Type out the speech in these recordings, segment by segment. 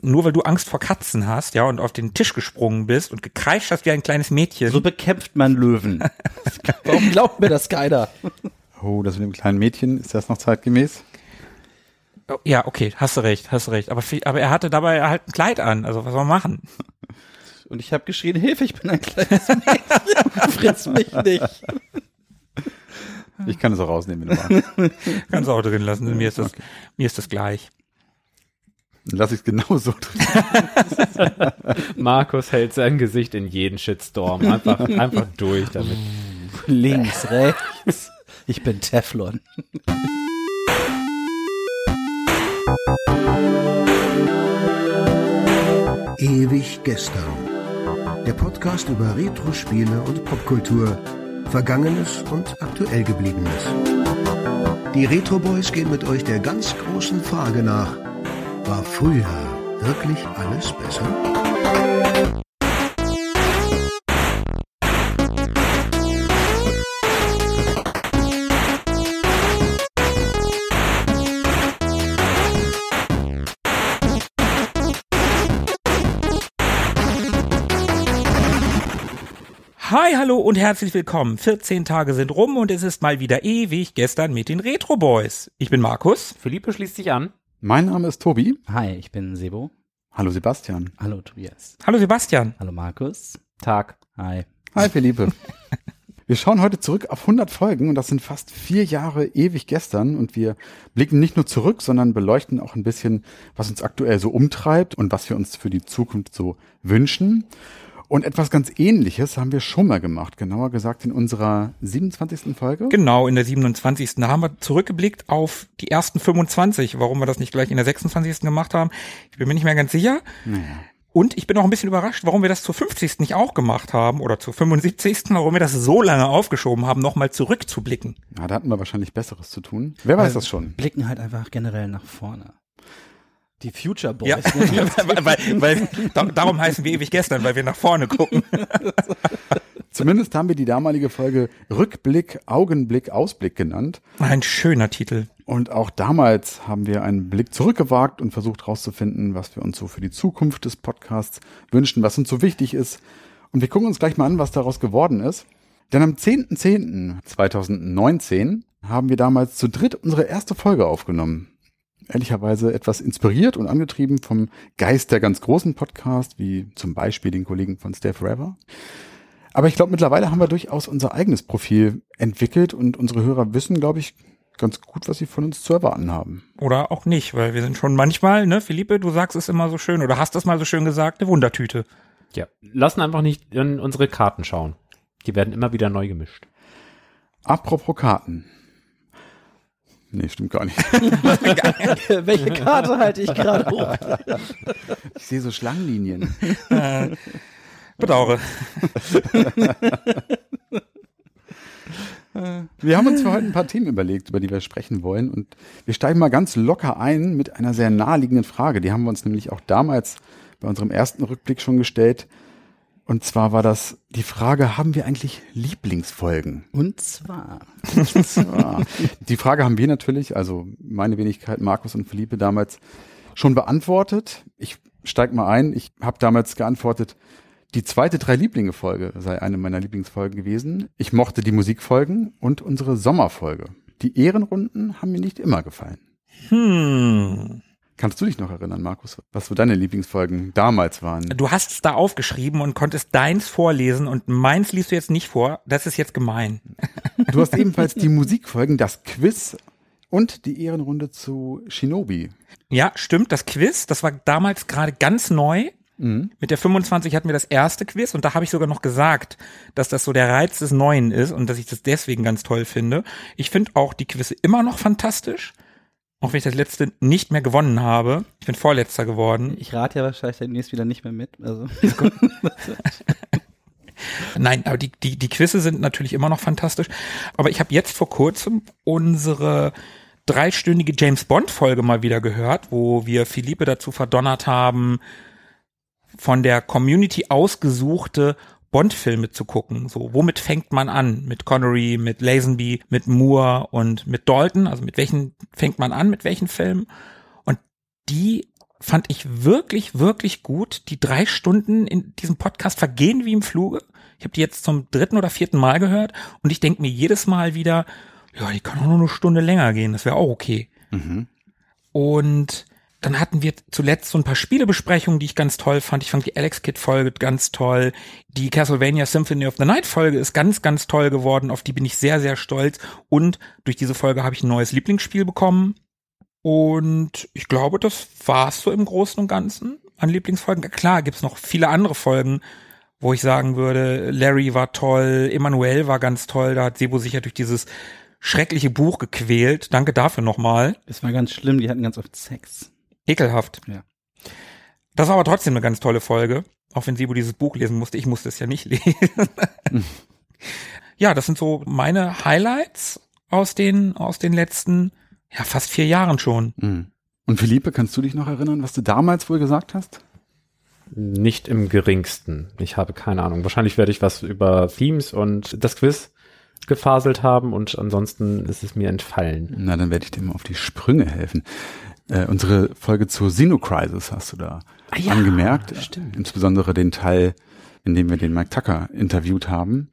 nur weil du Angst vor Katzen hast, ja, und auf den Tisch gesprungen bist und gekreischt hast wie ein kleines Mädchen. So bekämpft man Löwen. Warum glaubt mir das keiner? Oh, das mit dem kleinen Mädchen, ist das noch zeitgemäß? Oh, ja, okay, hast du recht, hast du recht. Aber, aber er hatte dabei halt ein Kleid an, also was soll man machen? Und ich habe geschrien, Hilfe, ich bin ein kleines Mädchen. Fritz mich nicht. Ich kann es auch rausnehmen, wenn du magst. Kannst du auch drin lassen, mir ist das, mir ist das gleich. Dann lass ich es genau so drin. Markus hält sein Gesicht in jeden Shitstorm. Einfach, einfach durch damit. Links, rechts. Ich bin Teflon. Ewig gestern. Der Podcast über Retro-Spiele und Popkultur. Vergangenes und aktuell gebliebenes. Die Retro Boys gehen mit euch der ganz großen Frage nach. War früher wirklich alles besser? Hi, hallo und herzlich willkommen. 14 Tage sind rum und es ist mal wieder ewig gestern mit den Retro Boys. Ich bin Markus. Philippe schließt sich an. Mein Name ist Tobi. Hi, ich bin Sebo. Hallo Sebastian. Hallo Tobias. Hallo Sebastian. Hallo Markus. Tag. Hi. Hi Philippe. Wir schauen heute zurück auf 100 Folgen und das sind fast vier Jahre ewig gestern und wir blicken nicht nur zurück, sondern beleuchten auch ein bisschen, was uns aktuell so umtreibt und was wir uns für die Zukunft so wünschen. Und etwas ganz ähnliches haben wir schon mal gemacht, genauer gesagt in unserer 27. Folge. Genau, in der 27. Da haben wir zurückgeblickt auf die ersten 25. Warum wir das nicht gleich in der 26. gemacht haben, ich bin mir nicht mehr ganz sicher. Und ich bin auch ein bisschen überrascht, warum wir das zur 50. nicht auch gemacht haben oder zur 75. Warum wir das so lange aufgeschoben haben, nochmal zurückzublicken. Ja, da hatten wir wahrscheinlich Besseres zu tun. Wer weiß das schon? Blicken halt einfach generell nach vorne. Die Future Boys. Ja, weil, weil, weil da- darum heißen wir ewig gestern, weil wir nach vorne gucken. Zumindest haben wir die damalige Folge Rückblick, Augenblick, Ausblick genannt. Ein schöner Titel. Und auch damals haben wir einen Blick zurückgewagt und versucht herauszufinden, was wir uns so für die Zukunft des Podcasts wünschen, was uns so wichtig ist. Und wir gucken uns gleich mal an, was daraus geworden ist. Denn am 10.10.2019 haben wir damals zu dritt unsere erste Folge aufgenommen. Ehrlicherweise etwas inspiriert und angetrieben vom Geist der ganz großen Podcast, wie zum Beispiel den Kollegen von Stay Forever. Aber ich glaube, mittlerweile haben wir durchaus unser eigenes Profil entwickelt und unsere Hörer wissen, glaube ich, ganz gut, was sie von uns zu erwarten haben. Oder auch nicht, weil wir sind schon manchmal, ne, Philippe, du sagst es immer so schön oder hast es mal so schön gesagt, eine Wundertüte. Ja. Lassen einfach nicht in unsere Karten schauen. Die werden immer wieder neu gemischt. Apropos Karten. Nee, stimmt gar nicht. Welche Karte halte ich gerade hoch? Ich sehe so Schlangenlinien. Bedauere. Wir haben uns für heute ein paar Themen überlegt, über die wir sprechen wollen. Und wir steigen mal ganz locker ein mit einer sehr naheliegenden Frage. Die haben wir uns nämlich auch damals bei unserem ersten Rückblick schon gestellt. Und zwar war das die Frage, haben wir eigentlich Lieblingsfolgen? Und zwar. Ja, die Frage haben wir natürlich, also meine Wenigkeit, Markus und Philippe damals schon beantwortet. Ich steig mal ein. Ich habe damals geantwortet, die zweite drei Lieblinge Folge sei eine meiner Lieblingsfolgen gewesen. Ich mochte die Musikfolgen und unsere Sommerfolge. Die Ehrenrunden haben mir nicht immer gefallen. Hm. Kannst du dich noch erinnern, Markus, was so deine Lieblingsfolgen damals waren? Du hast es da aufgeschrieben und konntest deins vorlesen und meins liest du jetzt nicht vor. Das ist jetzt gemein. Du hast ebenfalls die Musikfolgen, das Quiz und die Ehrenrunde zu Shinobi. Ja, stimmt, das Quiz, das war damals gerade ganz neu. Mit der 25 hatten wir das erste Quiz und da habe ich sogar noch gesagt, dass das so der Reiz des Neuen ist und dass ich das deswegen ganz toll finde. Ich finde auch die Quizze immer noch fantastisch, auch wenn ich das letzte nicht mehr gewonnen habe. Ich bin Vorletzter geworden. Ich rate ja wahrscheinlich demnächst wieder nicht mehr mit. Also. Nein, aber die, die, die Quizze sind natürlich immer noch fantastisch. Aber ich habe jetzt vor kurzem unsere dreistündige James Bond Folge mal wieder gehört, wo wir Philippe dazu verdonnert haben, von der Community ausgesuchte Bond-Filme zu gucken. So, womit fängt man an? Mit Connery, mit Lazenby, mit Moore und mit Dalton? Also mit welchen fängt man an? Mit welchen Filmen? Und die fand ich wirklich, wirklich gut. Die drei Stunden in diesem Podcast vergehen wie im Fluge. Ich habe die jetzt zum dritten oder vierten Mal gehört und ich denke mir jedes Mal wieder, ja, die kann auch nur eine Stunde länger gehen, das wäre auch okay. Und dann hatten wir zuletzt so ein paar Spielebesprechungen, die ich ganz toll fand. Ich fand die Alex Kid Folge ganz toll. Die Castlevania Symphony of the Night Folge ist ganz, ganz toll geworden. Auf die bin ich sehr, sehr stolz. Und durch diese Folge habe ich ein neues Lieblingsspiel bekommen. Und ich glaube, das war's so im Großen und Ganzen an Lieblingsfolgen. Klar, gibt's noch viele andere Folgen, wo ich sagen würde, Larry war toll, Emanuel war ganz toll. Da hat Sebo sicher durch dieses schreckliche Buch gequält. Danke dafür nochmal. Es war ganz schlimm, die hatten ganz oft Sex. Ekelhaft. Ja. Das war aber trotzdem eine ganz tolle Folge. Auch wenn Sibu dieses Buch lesen musste. Ich musste es ja nicht lesen. ja, das sind so meine Highlights aus den, aus den letzten, ja, fast vier Jahren schon. Mhm. Und Philippe, kannst du dich noch erinnern, was du damals wohl gesagt hast? Nicht im geringsten. Ich habe keine Ahnung. Wahrscheinlich werde ich was über Themes und das Quiz gefaselt haben und ansonsten ist es mir entfallen. Na, dann werde ich dir mal auf die Sprünge helfen. Äh, unsere Folge zur Sino-Crisis hast du da ja, angemerkt. stimmt. Insbesondere den Teil, in dem wir den Mike Tucker interviewt haben.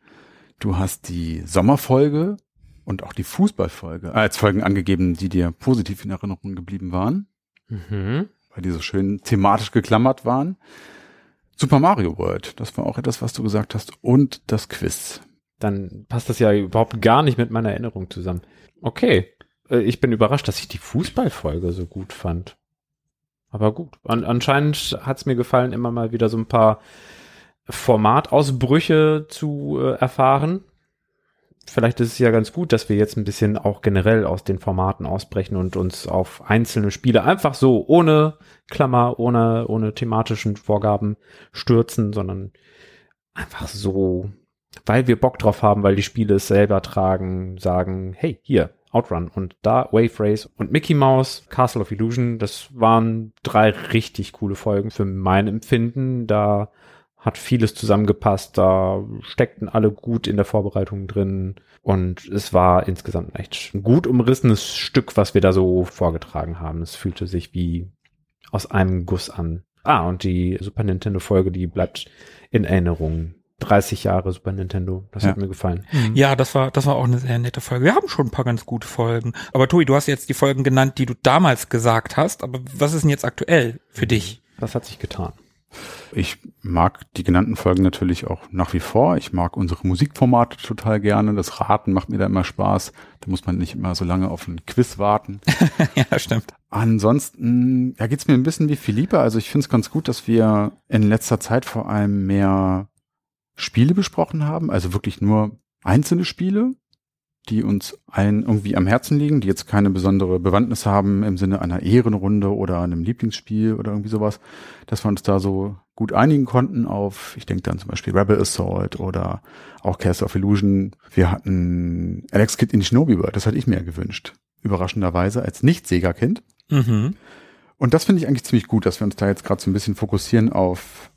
Du hast die Sommerfolge und auch die Fußballfolge als Folgen angegeben, die dir positiv in Erinnerung geblieben waren, Mhm. weil die so schön thematisch geklammert waren. Super Mario World, das war auch etwas, was du gesagt hast. Und das Quiz. Dann passt das ja überhaupt gar nicht mit meiner Erinnerung zusammen. Okay. Äh, Ich bin überrascht, dass ich die Fußballfolge so gut fand. Aber gut. An, anscheinend hat es mir gefallen, immer mal wieder so ein paar Formatausbrüche zu äh, erfahren. Vielleicht ist es ja ganz gut, dass wir jetzt ein bisschen auch generell aus den Formaten ausbrechen und uns auf einzelne Spiele einfach so ohne Klammer, ohne, ohne thematischen Vorgaben stürzen, sondern einfach so, weil wir Bock drauf haben, weil die Spiele es selber tragen, sagen, hey, hier, Outrun und da Wave Race und Mickey Mouse, Castle of Illusion, das waren drei richtig coole Folgen für mein Empfinden. Da hat vieles zusammengepasst, da steckten alle gut in der Vorbereitung drin und es war insgesamt echt ein gut umrissenes Stück, was wir da so vorgetragen haben. Es fühlte sich wie aus einem Guss an. Ah, und die Super Nintendo Folge, die bleibt in Erinnerung. 30 Jahre Super Nintendo, das Ja. hat mir gefallen. Ja, das war, das war auch eine sehr nette Folge. Wir haben schon ein paar ganz gute Folgen. Aber Tobi, du hast jetzt die Folgen genannt, die du damals gesagt hast. Aber was ist denn jetzt aktuell für dich? Was hat sich getan? Ich mag die genannten Folgen natürlich auch nach wie vor. Ich mag unsere Musikformate total gerne. Das Raten macht mir da immer Spaß. Da muss man nicht immer so lange auf ein Quiz warten. ja, stimmt. Ansonsten, ja, geht's mir ein bisschen wie Philippe. Also ich finde es ganz gut, dass wir in letzter Zeit vor allem mehr Spiele besprochen haben. Also wirklich nur einzelne Spiele, die uns allen irgendwie am Herzen liegen, die jetzt keine besondere Bewandtnis haben im Sinne einer Ehrenrunde oder einem Lieblingsspiel oder irgendwie sowas. Dass wir uns da so gut einigen konnten auf, ich denke dann zum Beispiel Rebel Assault oder auch Castle of Illusion. Wir hatten Alex Kidd in Shinobi World, das hatte ich mir gewünscht. Überraschenderweise als Nicht-Sega-Kind. Mhm. Und das finde ich eigentlich ziemlich gut, dass wir uns da jetzt gerade so ein bisschen fokussieren auf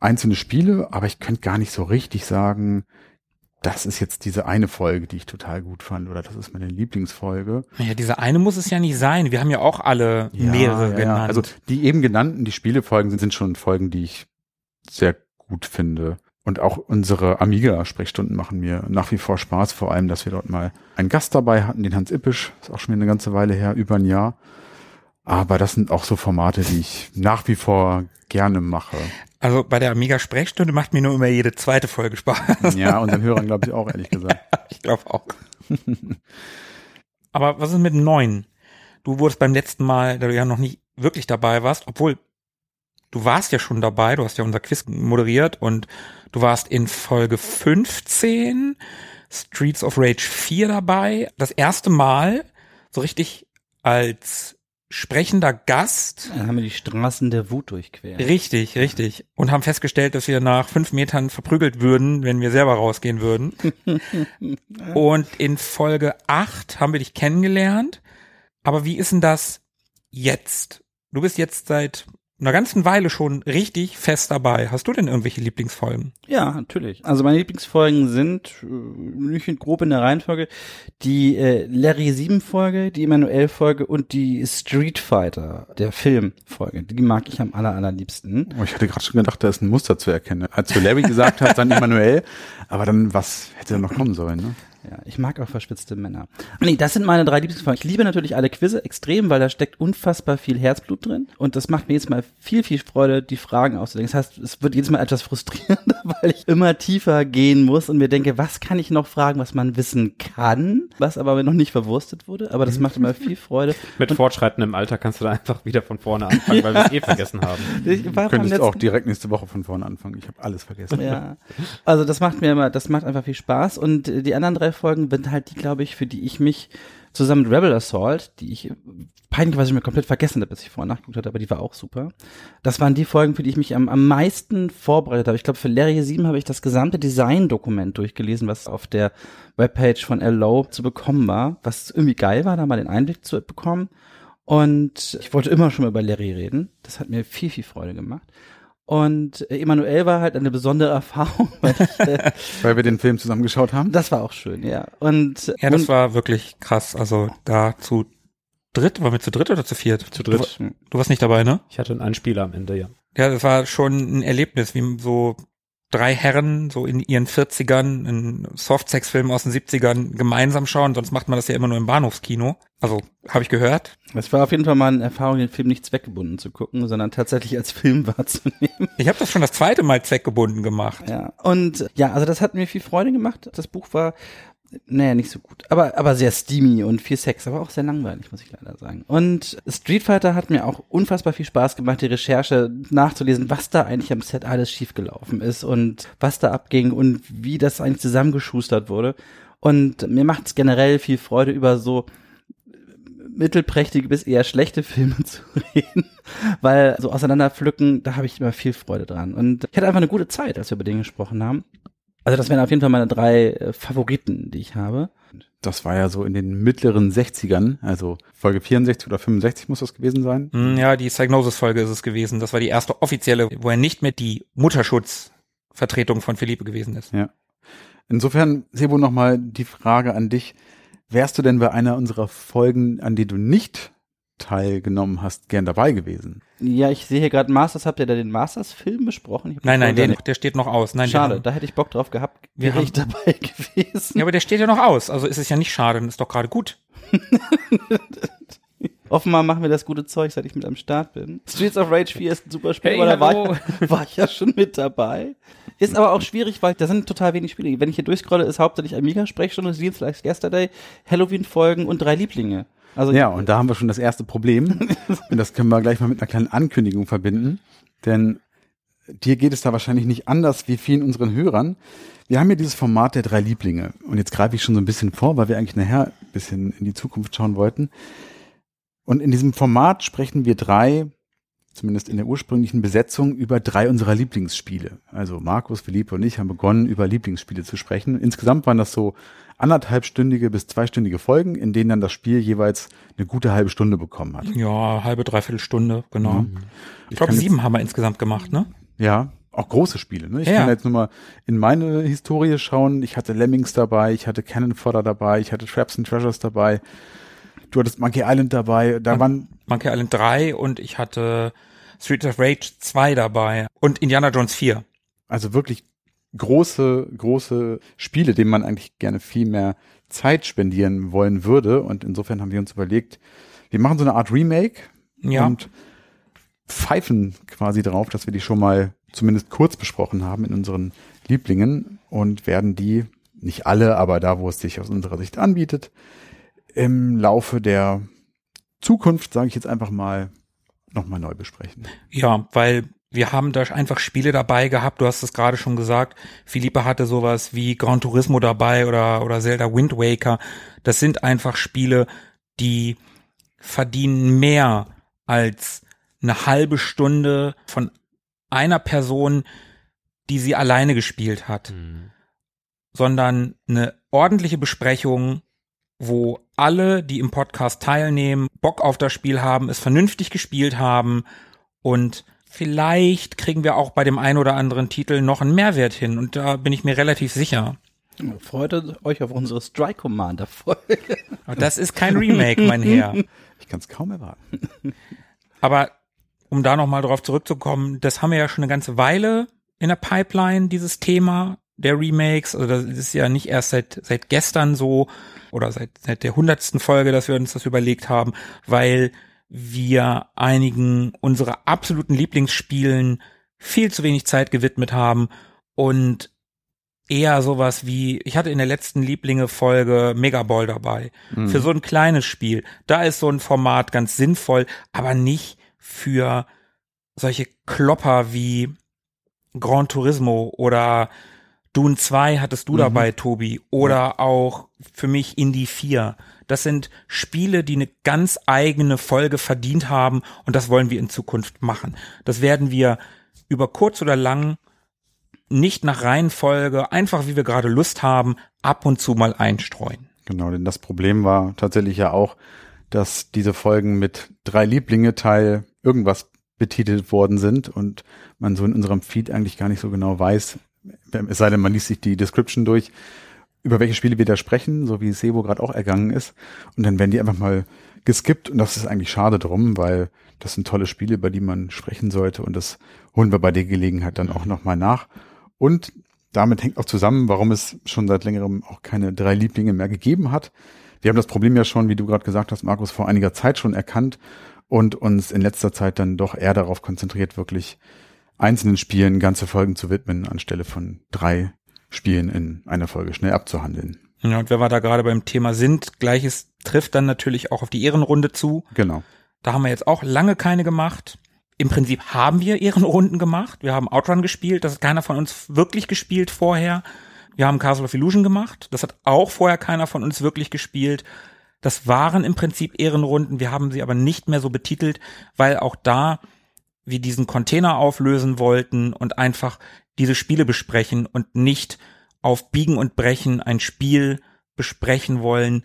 einzelne Spiele, aber ich könnte gar nicht so richtig sagen, das ist jetzt diese eine Folge, die ich total gut fand oder das ist meine Lieblingsfolge. Naja, diese eine muss es ja nicht sein. Wir haben ja auch alle mehrere ja, genannt. Also die eben genannten, die Spielefolgen sind, sind schon Folgen, die ich sehr gut finde. Und auch unsere Amiga-Sprechstunden machen mir nach wie vor Spaß, vor allem, dass wir dort mal einen Gast dabei hatten, den Hans Ippisch, ist auch schon eine ganze Weile her, über ein Jahr. Aber das sind auch so Formate, die ich nach wie vor gerne mache. Also bei der Amiga-Sprechstunde macht mir nur immer jede zweite Folge Spaß. Ja, und den Hörern glaube ich auch, ehrlich gesagt. Ich glaube auch. Aber was ist mit neun? Du wurdest beim letzten Mal, da du ja noch nicht wirklich dabei warst, obwohl du warst ja schon dabei, du hast ja unser Quiz moderiert und du warst in Folge 15 Streets of Rage 4 dabei. Das erste Mal so richtig als sprechender Gast. Dann haben wir die Straßen der Wut durchquert. Richtig, richtig. Und haben festgestellt, dass wir nach fünf Metern verprügelt würden, wenn wir selber rausgehen würden. Und in Folge 8 haben wir dich kennengelernt. Aber wie ist denn das jetzt? Du bist jetzt seit einer ganzen Weile schon richtig fest dabei. Hast du denn irgendwelche Lieblingsfolgen? Ja, natürlich. Also meine Lieblingsfolgen sind, äh, nicht grob in der Reihenfolge, die äh, Larry 7 Folge, die Emanuel Folge und die Street Fighter, der Filmfolge. Die mag ich am aller, allerliebsten. Oh, ich hatte gerade schon gedacht, da ist ein Muster zu erkennen. Als du Larry gesagt hast, dann Emanuel. Aber dann, was hätte da noch kommen sollen, ne? Ja, ich mag auch verspitzte Männer. Nee, das sind meine drei Lieblingsfolgen. Ich liebe natürlich alle Quizze extrem, weil da steckt unfassbar viel Herzblut drin. Und das macht mir jetzt mal viel, viel Freude, die Fragen auszudenken. Das heißt, es wird jedes Mal etwas frustrierender, weil ich immer tiefer gehen muss und mir denke, was kann ich noch fragen, was man wissen kann, was aber noch nicht verwurstet wurde. Aber das macht immer viel Freude. Mit fortschreitendem Alter kannst du da einfach wieder von vorne anfangen, weil wir es eh vergessen haben. Ich Du könntest auch direkt nächste Woche von vorne anfangen. Ich habe alles vergessen. Ja, also das macht mir immer, das macht einfach viel Spaß und äh, die anderen drei Folgen sind halt die, glaube ich, für die ich mich zusammen mit Rebel Assault, die ich peinlicherweise mir komplett vergessen habe, bis ich vorher nachgeguckt hatte, aber die war auch super. Das waren die Folgen, für die ich mich am, am meisten vorbereitet habe. Ich glaube, für Larry 7 habe ich das gesamte Design-Dokument durchgelesen, was auf der Webpage von L. Lowe zu bekommen war, was irgendwie geil war, da mal den Einblick zu bekommen. Und ich wollte immer schon mal über Larry reden. Das hat mir viel, viel Freude gemacht. Und äh, Emanuel war halt eine besondere Erfahrung, weil ich, äh, Weil wir den Film zusammen geschaut haben. das war auch schön, ja. Und Ja, das und, war wirklich krass. Also da zu dritt, waren wir zu dritt oder zu viert? Zu dritt. Du, du warst nicht dabei, ne? Ich hatte einen Einspieler am Ende, ja. Ja, das war schon ein Erlebnis, wie so drei Herren so in ihren 40ern einen Softsex-Film aus den 70ern gemeinsam schauen. Sonst macht man das ja immer nur im Bahnhofskino. Also, habe ich gehört. es war auf jeden Fall mal eine Erfahrung, den Film nicht zweckgebunden zu gucken, sondern tatsächlich als Film wahrzunehmen. Ich habe das schon das zweite Mal zweckgebunden gemacht. Ja. Und ja, also das hat mir viel Freude gemacht. Das Buch war, naja, nicht so gut. Aber, aber sehr steamy und viel Sex, aber auch sehr langweilig, muss ich leider sagen. Und Street Fighter hat mir auch unfassbar viel Spaß gemacht, die Recherche nachzulesen, was da eigentlich am Set alles schiefgelaufen ist und was da abging und wie das eigentlich zusammengeschustert wurde. Und mir macht es generell viel Freude, über so mittelprächtige bis eher schlechte Filme zu reden, weil so auseinanderpflücken, da habe ich immer viel Freude dran. Und ich hatte einfach eine gute Zeit, als wir über den gesprochen haben. Also das wären auf jeden Fall meine drei äh, Favoriten, die ich habe. Das war ja so in den mittleren 60ern, also Folge 64 oder 65 muss das gewesen sein. Hm, Ja, die Psygnosis-Folge ist es gewesen. Das war die erste offizielle, wo er nicht mehr die Mutterschutzvertretung von Philippe gewesen ist. Ja. Insofern, Sebo, nochmal die Frage an dich. Wärst du denn bei einer unserer Folgen, an die du nicht teilgenommen hast, gern dabei gewesen? Ja, ich sehe hier gerade Masters, habt ihr da den Masters-Film besprochen? Ich Nein, nein, den, der steht noch aus. Nein, Schade, haben- da hätte ich Bock drauf gehabt, wäre ich haben- dabei gewesen. Ja, aber der steht ja noch aus. Also ist es ja nicht schade, dann ist doch gerade gut. Offenbar machen wir das gute Zeug, seit ich mit am Start bin. Streets of Rage 4 ist ein super Spiel, Hey, aber da war ich, war ich ja schon mit dabei. Ist aber auch schwierig, weil da sind total wenig Spiele. Wenn ich hier durchscrolle, ist hauptsächlich Amiga-Sprechstunde, Seals Like Yesterday, Halloween-Folgen und drei Lieblinge. Also Ja, und da haben wir schon das erste Problem. und das können wir gleich mal mit einer kleinen Ankündigung verbinden. Denn dir geht es da wahrscheinlich nicht anders wie vielen unseren Hörern. Wir haben hier dieses Format der drei Lieblinge. Und jetzt greife ich schon so ein bisschen vor, weil wir eigentlich nachher ein bisschen in die Zukunft schauen wollten. Und in diesem Format sprechen wir drei, zumindest in der ursprünglichen Besetzung, über drei unserer Lieblingsspiele. Also Markus, Philippe und ich haben begonnen, über Lieblingsspiele zu sprechen. Insgesamt waren das so anderthalbstündige bis zweistündige Folgen, in denen dann das Spiel jeweils eine gute halbe Stunde bekommen hat. Ja, halbe, dreiviertel Stunde, genau. Mhm. Ich glaube, kann sieben haben wir insgesamt gemacht, ne? Ja, auch große Spiele. Ne? Ich Ja. kann jetzt nur mal in meine Historie schauen. Ich hatte Lemmings dabei, ich hatte Cannon Fodder dabei, ich hatte Traps and Treasures dabei. Du hattest Monkey Island dabei. Da waren Monkey Island 3 und ich hatte Streets of Rage 2 dabei und Indiana Jones 4. also wirklich große, große Spiele, denen man eigentlich gerne viel mehr Zeit spendieren wollen würde. Und insofern haben wir uns überlegt, wir machen so eine Art Remake Ja. und pfeifen quasi drauf, dass wir die schon mal zumindest kurz besprochen haben in unseren Lieblingen und werden die, nicht alle, aber da, wo es sich aus unserer Sicht anbietet, im Laufe der Zukunft, sage ich jetzt einfach mal, nochmal neu besprechen. Ja, weil wir haben da einfach Spiele dabei gehabt, du hast es gerade schon gesagt, Philippe hatte sowas wie Gran Turismo dabei oder, oder Zelda Wind Waker. Das sind einfach Spiele, die verdienen mehr als eine halbe Stunde von einer Person, die sie alleine gespielt hat, sondern eine ordentliche Besprechung, wo alle, die im Podcast teilnehmen, Bock auf das Spiel haben, es vernünftig gespielt haben Und vielleicht kriegen wir auch bei dem einen oder anderen Titel noch einen Mehrwert hin. Und da bin ich mir relativ sicher. Freut euch auf unsere Strike Commander Folge. Das ist kein Remake, mein Herr. Ich kann es kaum erwarten. Aber um da nochmal drauf zurückzukommen, das haben wir ja schon eine ganze Weile in der Pipeline, dieses Thema der Remakes. Also das ist ja nicht erst seit, seit gestern so oder seit, seit der hundertsten Folge, dass wir uns das überlegt haben, weil wir einigen unserer absoluten Lieblingsspielen viel zu wenig Zeit gewidmet haben und eher sowas wie, ich hatte in der letzten Lieblinge-Folge Megaball dabei. Mhm. Für so ein kleines Spiel. Da ist so ein Format ganz sinnvoll, aber nicht für solche Klopper wie Gran Turismo oder Dune 2 hattest du Mhm. dabei, Tobi, oder auch für mich Indie 4. Das sind Spiele, die eine ganz eigene Folge verdient haben und das wollen wir in Zukunft machen. Das werden wir über kurz oder lang nicht nach Reihenfolge, einfach wie wir gerade Lust haben, ab und zu mal einstreuen. Genau, denn das Problem war tatsächlich ja auch, dass diese Folgen mit drei Lieblinge Teil irgendwas betitelt worden sind und man so in unserem Feed eigentlich gar nicht so genau weiß, es sei denn, man liest sich die Description durch, über welche Spiele wir da sprechen, so wie Sebo gerade auch ergangen ist. Und dann werden die einfach mal geskippt und das ist eigentlich schade drum, weil das sind tolle Spiele, über die man sprechen sollte und das holen wir bei der Gelegenheit dann auch nochmal nach. Und damit hängt auch zusammen, warum es schon seit längerem auch keine drei Lieblinge mehr gegeben hat. Wir haben das Problem ja schon, wie du gerade gesagt hast, Markus, vor einiger Zeit schon erkannt und uns in letzter Zeit dann doch eher darauf konzentriert, wirklich einzelnen Spielen ganze Folgen zu widmen, anstelle von drei Spielen in einer Folge schnell abzuhandeln. Ja, und wenn wir da gerade beim Thema sind, gleiches trifft dann natürlich auch auf die Ehrenrunde zu. Genau. Da haben wir jetzt auch lange keine gemacht. Im Prinzip haben wir Ehrenrunden gemacht. Wir haben Outrun gespielt. Das hat keiner von uns wirklich gespielt vorher. Wir haben Castle of Illusion gemacht. Das hat auch vorher keiner von uns wirklich gespielt. Das waren im Prinzip Ehrenrunden. Wir haben sie aber nicht mehr so betitelt, weil auch da wir diesen Container auflösen wollten und einfach diese Spiele besprechen und nicht auf Biegen und Brechen ein Spiel besprechen wollen.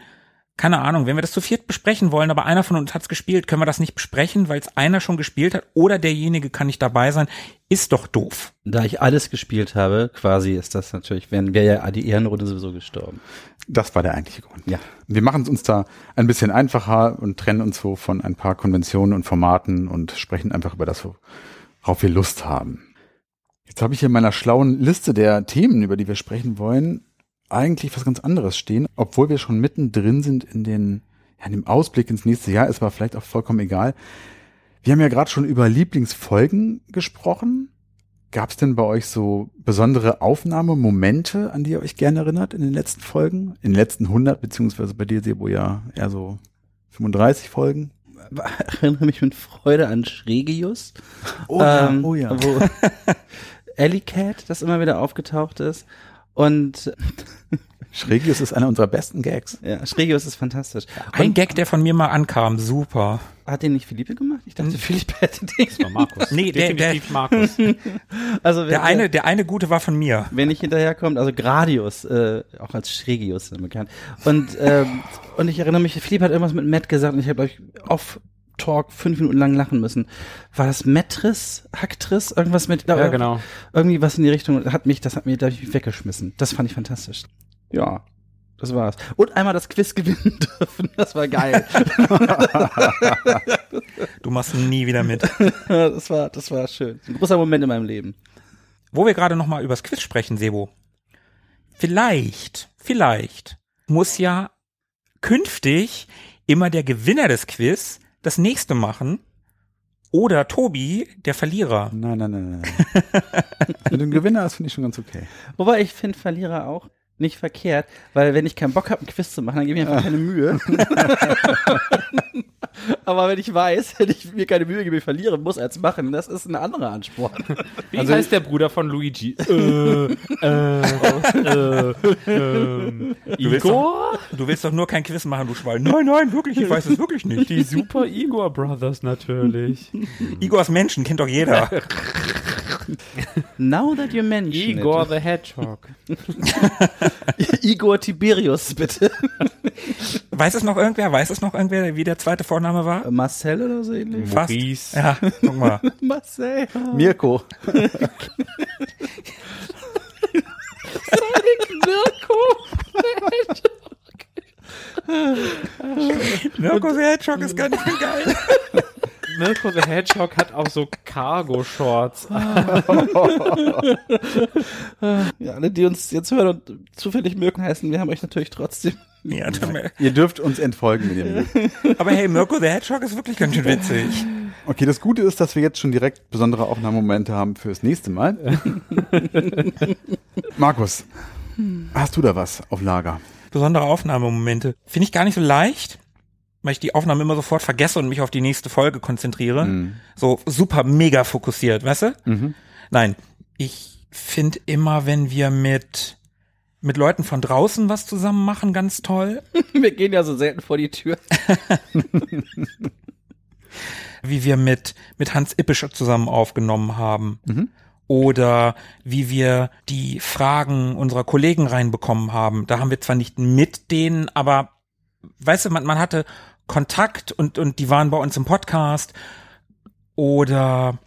Keine Ahnung, wenn wir das zu viert besprechen wollen, aber einer von uns hat's gespielt, können wir das nicht besprechen, weil es einer schon gespielt hat oder derjenige kann nicht dabei sein, ist doch doof. Da ich alles gespielt habe, quasi ist das natürlich, wären wäre ja die Ehrenrunde sowieso gestorben. Das war der eigentliche Grund. Ja. Wir machen es uns da ein bisschen einfacher und trennen uns so von ein paar Konventionen und Formaten und sprechen einfach über das, worauf wir Lust haben. Jetzt habe ich hier in meiner schlauen Liste der Themen, über die wir sprechen wollen, eigentlich was ganz anderes stehen, obwohl wir schon mittendrin sind in den, ja, in dem Ausblick ins nächste Jahr, ist aber vielleicht auch vollkommen egal. Wir haben ja gerade schon über Lieblingsfolgen gesprochen. Gab es denn bei euch so besondere Aufnahmemomente, an die ihr euch gerne erinnert in den letzten Folgen? In den letzten 100, beziehungsweise bei dir, Sebo, ja eher so 35 Folgen? Erinnere mich mit Freude an Schregius. Oh ähm, oh ja. Wo Alley Cat, das immer wieder aufgetaucht ist. Und Schrägius ist einer unserer besten Gags. ja, Schregius ist fantastisch. Ein Gag, der von mir mal ankam, super. Hat den nicht Philippe gemacht? Ich dachte, Philippe hätte den. Das war Markus. Nee, der- Definitiv Markus. Also wenn, Der eine, der eine gute war von mir. wenn nicht hinterherkommt, also Gradius, äh, auch als Schregius bekannt. Und, ähm, und ich erinnere mich, Philipp hat irgendwas mit Matt gesagt und ich habe euch auf Talk fünf Minuten lang lachen müssen. War das Metris, Haktris, irgendwas mit, Ja, genau. irgendwie was in die Richtung, hat mich, das hat mir da hab ich mich weggeschmissen. Das fand ich fantastisch. Ja, das war's. Und einmal das Quiz gewinnen dürfen, das war geil. Du machst nie wieder mit. das war, das war schön. Ein großer Moment in meinem Leben. Wo wir gerade noch mal übers Quiz sprechen, Sebo. Vielleicht, vielleicht muss ja künftig immer der Gewinner des Quiz das nächste machen oder Tobi, der Verlierer. Nein, nein, nein, nein. Mit dem Gewinner, das finde ich schon ganz okay. Wobei ich finde Verlierer auch nicht verkehrt, weil wenn ich keinen Bock habe, ein Quiz zu machen, dann gebe ich mir einfach keine Mühe. Aber wenn ich weiß, wenn ich mir keine Mühe gebe, ich verliere, muss als machen, das ist ein anderer Ansporn. Wie heißt der Bruder von Luigi? äh, äh, äh, ähm, willst Igor? Du willst doch nur kein Quiz machen, du Schwein. Nein, nein, wirklich, ich weiß es wirklich nicht. Die Super Igor Brothers natürlich. Igors Menschen kennt doch jeder. Now that you mention Igor it. the Hedgehog. Igor Tiberius, bitte. Weiß es noch irgendwer? Weiß es noch irgendwer, wie der zweite Vorname war? Marcel oder so ähnlich? Fast. Maurice. Ja, guck mal. Marcel. Mirko. Mirko the Hedgehog ist ganz schön geil. Mirko the Hedgehog hat auch so Cargo-Shorts. Ja, alle, die uns jetzt hören und zufällig Mirko heißen, wir haben euch natürlich trotzdem. Ja, Ihr dürft uns entfolgen mit dem. aber hey, Mirko the Hedgehog ist wirklich ganz schön witzig. Okay, das Gute ist, dass wir jetzt schon direkt besondere Aufnahmemomente haben fürs nächste Mal. Markus, hast du da was auf Lager? Besondere Aufnahmemomente. Finde ich gar nicht so leicht, weil ich die Aufnahme immer sofort vergesse und mich auf die nächste Folge konzentriere. So super mega fokussiert, weißt du? Nein, ich finde immer, wenn wir mit mit Leuten von draußen was zusammen machen, ganz toll. Wir gehen ja so selten vor die Tür. wie wir mit, mit Hans Ippisch zusammen aufgenommen haben. Oder wie wir die Fragen unserer Kollegen reinbekommen haben. Da haben wir zwar nicht mit denen, aber weißt du, man, man hatte Kontakt und, und die waren bei uns im Podcast. Oder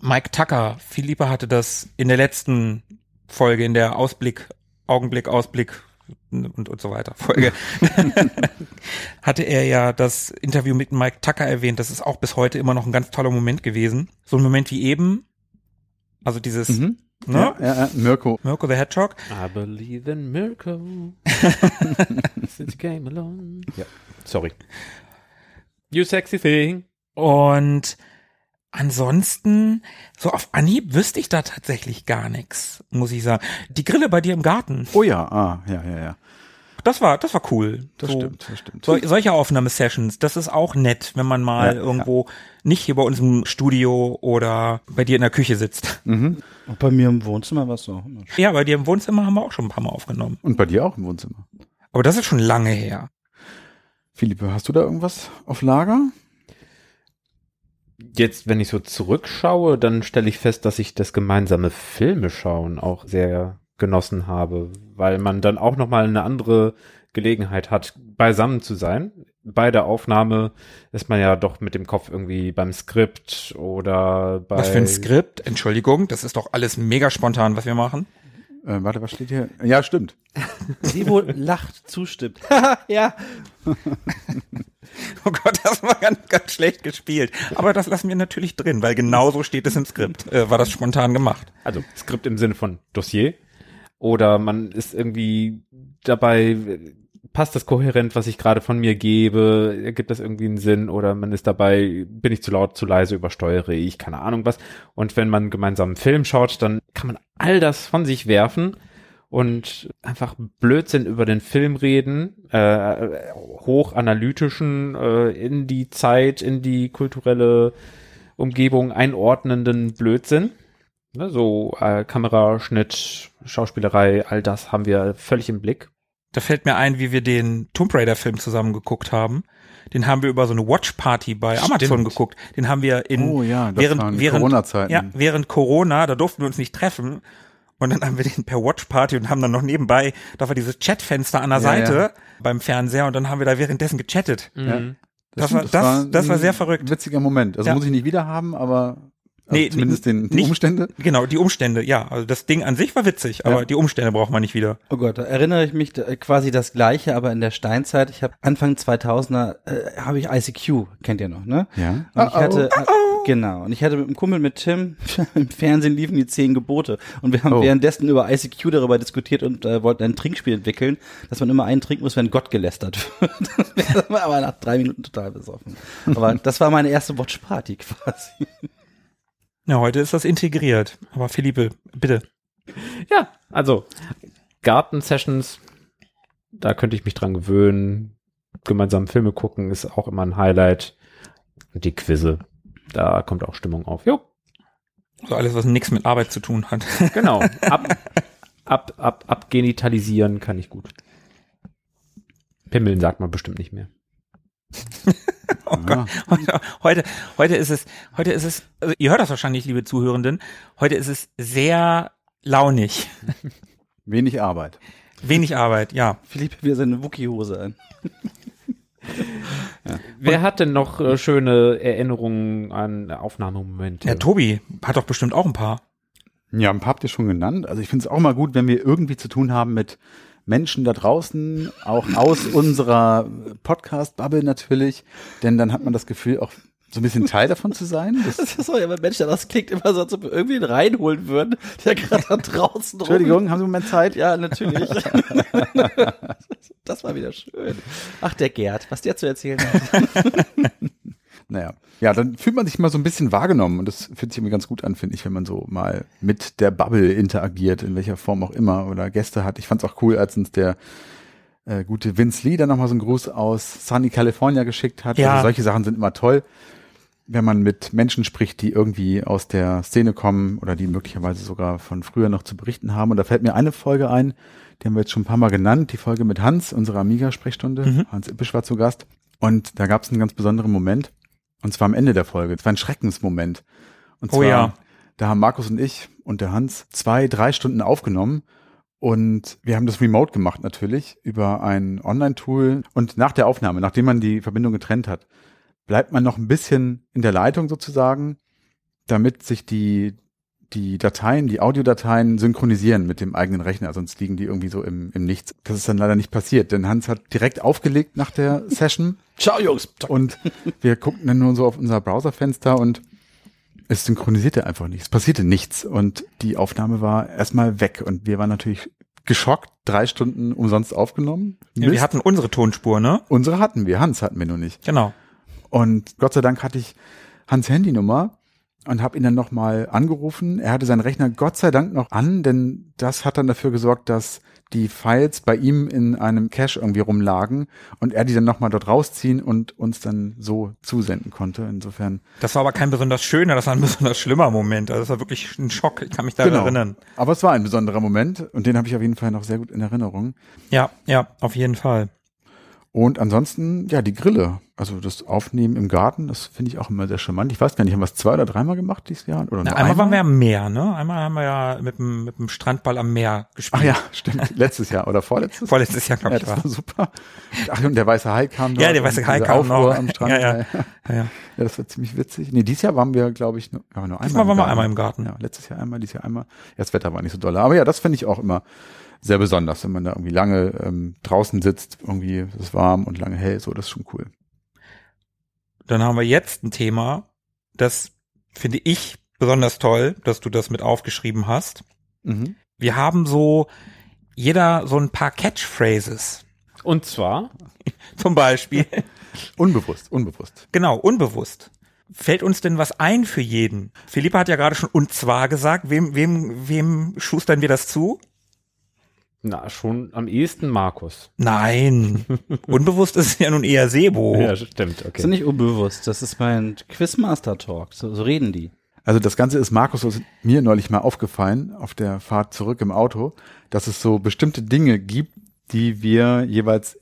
Mike Tucker, Philippa hatte das in der letzten Folge, in der Ausblick, Augenblick, Ausblick und, und so weiter Folge, hatte er ja das Interview mit Mike Tucker erwähnt. Das ist auch bis heute immer noch ein ganz toller Moment gewesen. So ein Moment wie eben. Also dieses, Mhm. Ne? Ja, ja, ja, Mirko. Mirko the Hedgehog. I believe in Mirko. Since you came along. Ja. Sorry. You sexy thing. Und ansonsten, so auf Anhieb wüsste ich da tatsächlich gar nichts, muss ich sagen. Die Grille bei dir im Garten, Oh ja, ah, ja, ja, ja. Das war, das war cool. Das so, stimmt, das stimmt. So, solche Aufnahmesessions, das ist auch nett, wenn man mal Ja, irgendwo nicht hier bei uns im Studio oder bei dir in der Küche sitzt. Und bei mir im Wohnzimmer war es so. Ja, bei dir im Wohnzimmer haben wir auch schon ein paar Mal aufgenommen. Und bei dir auch im Wohnzimmer. Aber das ist schon lange her. Philippe, hast du da irgendwas auf Lager? Jetzt, wenn ich so zurückschaue, dann stelle ich fest, dass ich das gemeinsame Filme schauen auch sehr genossen habe, weil man dann auch nochmal eine andere Gelegenheit hat, beisammen zu sein. Bei der Aufnahme ist man ja doch mit dem Kopf irgendwie beim Skript oder bei. Was für ein Skript? Entschuldigung, das ist doch alles mega spontan, was wir machen. Äh, warte, was steht hier? Ja, stimmt. Sibo lacht, zustimmt. ja. Oh Gott, das war ganz, ganz schlecht gespielt. Aber das lassen wir natürlich drin, weil genau so steht es im Skript. Äh, war das spontan gemacht. Also Skript im Sinne von Dossier. Oder man ist irgendwie dabei, passt das kohärent, was ich gerade von mir gebe, ergibt das irgendwie einen Sinn oder man ist dabei, bin ich zu laut, zu leise, übersteuere ich, keine Ahnung was. Und wenn man gemeinsam einen Film schaut, dann kann man all das von sich werfen einfach Blödsinn über den Film reden, äh, hochanalytischen, äh, in die Zeit, in die kulturelle Umgebung einordnenden Blödsinn. Ne, so äh, Kamera, Schnitt, Schauspielerei, all das haben wir völlig im Blick. Da fällt mir ein, wie wir den Tomb Raider Film zusammen geguckt haben. Den haben wir über so eine Watch Party bei Amazon Stimmt. geguckt. Den haben wir in Oh ja, das während während Corona-Zeiten. Ja, während Corona, da durften wir uns nicht treffen. Und dann haben wir den per Watch Party und haben dann noch nebenbei, da war dieses Chatfenster an der Ja, Seite ja. beim Fernseher und dann haben wir da währenddessen gechattet. Ja. Das war- das- das war sehr ein verrückt. Witziger Moment. Also Ja. muss ich nicht wieder haben, aber also Nee, zumindest den, die nicht- Umstände. Genau, die Umstände, ja. Also das Ding an sich war witzig, aber Ja. die Umstände braucht man nicht wieder. Oh Gott, da erinnere ich mich äh, quasi das Gleiche, aber in der Steinzeit. Ich habe Anfang 2000er äh, habe ich ICQ, kennt ihr noch, ne? Ja. Und ich hatte äh, genau und ich hatte mit einem Kumpel mit Tim im Fernsehen liefen die zehn Gebote und wir haben Oh. währenddessen über ICQ darüber diskutiert und äh, wollten ein Trinkspiel entwickeln, dass man immer einen trinken muss, wenn Gott gelästert wird. Das war aber nach drei Minuten total besoffen. Aber das war meine erste Watchparty quasi. Ja, heute ist das integriert. Aber Philippe, bitte. Ja, also Garten-Sessions, da könnte ich mich dran gewöhnen. Gemeinsam Filme gucken ist auch immer ein Highlight. Und die Quizze, da kommt auch Stimmung auf. Jo, So alles, was nichts mit Arbeit zu tun hat. genau. Ab, ab, ab, abgenitalisieren kann ich gut. Pimmeln sagt man bestimmt nicht mehr. Oh Gott. Heute, heute, heute ist es, heute ist es, also ihr hört das wahrscheinlich, liebe Zuhörenden, heute ist es sehr launig. Wenig Arbeit. Wenig Arbeit, ja. Philipp hat wieder seine Wookie-Hose an. Wer hat denn noch äh, schöne Erinnerungen an Aufnahmemomente? Der Tobi hat doch bestimmt auch ein paar. Ja, ein paar habt ihr schon genannt. Also ich finde es auch mal gut, wenn wir irgendwie zu tun haben mit Menschen da draußen, auch aus unserer Podcast-Bubble natürlich, denn dann hat man das Gefühl, auch so ein bisschen Teil davon zu sein. Das, Das ist so, ja, Mensch, das klingt immer so, als ob wir irgendwie einen reinholen würden, der gerade da draußen rum- Entschuldigung, haben Sie einen Moment Zeit? Ja, natürlich. das war wieder schön. Ach, der Gerd, was der zu erzählen hat. Naja, ja, dann fühlt man sich mal so ein bisschen wahrgenommen und das fühlt sich immer ganz gut an, finde ich, wenn man so mal mit der Bubble interagiert, in welcher Form auch immer oder Gäste hat. Ich fand es auch cool, als uns der äh, gute Vince Lee dann nochmal so einen Gruß aus Sunny California geschickt hat. Ja. Also solche Sachen sind immer toll, wenn man mit Menschen spricht, die irgendwie aus der Szene kommen oder die möglicherweise sogar von früher noch zu berichten haben. Und da fällt mir eine Folge ein, die haben wir jetzt schon ein paar Mal genannt, die Folge mit Hans, unserer Amiga-Sprechstunde. Hans Ippisch war zu Gast. Und da gab es einen ganz besonderen Moment. Und zwar am Ende der Folge. Es war ein Schreckensmoment. Und Oh zwar, ja. da haben Markus und ich und der Hans zwei, drei Stunden aufgenommen. Und wir haben das remote gemacht natürlich über ein Online-Tool. Und nach der Aufnahme, nachdem man die Verbindung getrennt hat, bleibt man noch ein bisschen in der Leitung sozusagen, damit sich die, die Dateien, die Audiodateien synchronisieren mit dem eigenen Rechner, sonst liegen die irgendwie so im, im Nichts. Das ist dann leider nicht passiert, denn Hans hat direkt aufgelegt nach der Session Ciao, Jungs. und wir guckten dann nur so auf unser Browserfenster und es synchronisierte einfach nicht. Es passierte nichts und die Aufnahme war erstmal weg und wir waren natürlich geschockt, drei Stunden umsonst aufgenommen. Ja, wir hatten unsere Tonspur, ne? Unsere hatten wir, Hans hatten wir nur nicht. Genau. Und Gott sei Dank hatte ich Hans Handynummer und habe ihn dann nochmal angerufen. Er hatte seinen Rechner Gott sei Dank noch an, denn das hat dann dafür gesorgt, dass die Files bei ihm in einem Cache irgendwie rumlagen und er die dann nochmal dort rausziehen und uns dann so zusenden konnte. Insofern. Das war aber kein besonders schöner, das war ein besonders schlimmer Moment. Also das war wirklich ein Schock. Ich kann mich da Genau. erinnern. Aber es war ein besonderer Moment und den habe ich auf jeden Fall noch sehr gut in Erinnerung. Ja, ja, auf jeden Fall. Und ansonsten, ja, die Grille. Also das Aufnehmen im Garten, das finde ich auch immer sehr charmant. Ich weiß gar nicht, haben wir es zwei oder dreimal gemacht dieses Jahr? Oder Na, einmal waren wir am Meer, ne? Einmal haben wir ja mit dem, mit dem Strandball am Meer gespielt. Ach ja, stimmt. Letztes Jahr oder vorletztes? Vorletztes Jahr, glaube Ja, ich, das war. war super. Ach, und der weiße Hai kam. Ja, der weiße Hai kam Aufruhr noch. am Strand. Ja, ja. ja. Ja, ja. Ja, das war ziemlich witzig. Nee, dieses Jahr waren wir, glaube ich, nur, ja, nur einmal. Diesmal im waren wir Garten. einmal im Garten. Ja, letztes Jahr einmal, dieses Jahr einmal. Ja, das Wetter war nicht so doll. Aber ja, das finde ich auch immer sehr besonders, wenn man da irgendwie lange ähm, draußen sitzt, irgendwie ist es warm und lange hell, so, das ist schon cool. Dann haben wir jetzt ein Thema, das finde ich besonders toll, dass du das mit aufgeschrieben hast. Mhm. Wir haben so jeder so ein paar Catchphrases. Und zwar, Zum Beispiel. Unbewusst, unbewusst. genau, unbewusst. Fällt uns denn was ein für jeden? Philippa hat ja gerade schon und zwar gesagt. Wem, wem, wem schustern wir das zu? Na, schon am ehesten Markus. Nein. Unbewusst ist ja nun eher Sebo. Ja, stimmt, Das ist okay. nicht unbewusst, das ist mein Quizmaster-Talk. So, so reden die. Also das Ganze ist Markus ist mir neulich mal aufgefallen auf der Fahrt zurück im Auto, dass es so bestimmte Dinge gibt, die wir jeweils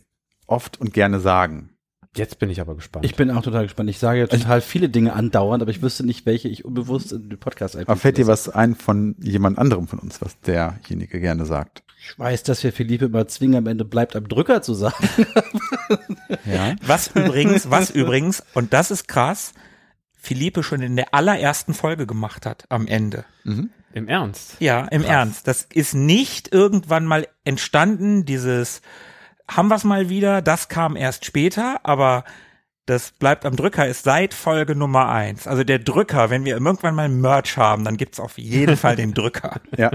oft und gerne sagen. Jetzt bin ich aber gespannt. Ich bin auch total gespannt. Ich sage ja total viele Dinge andauernd, aber ich wüsste nicht, welche ich unbewusst in den Podcast Aber fällt dir was ein von jemand anderem von uns, was derjenige gerne sagt? Ich weiß, dass wir Philippe immer zwingen, am Ende bleibt am Drücker zu sagen. Ja. Was übrigens, was übrigens, und das ist krass, Philippe schon in der allerersten Folge gemacht hat am Ende. Im Ernst? Ja, im Ernst. Das ist nicht irgendwann mal entstanden, dieses haben wir es mal wieder, das kam erst später, aber das bleibt am Drücker ist seit Folge Nummer eins. Also der Drücker, wenn wir irgendwann mal Merch haben, dann gibt's auf jeden Fall den Drücker. ja.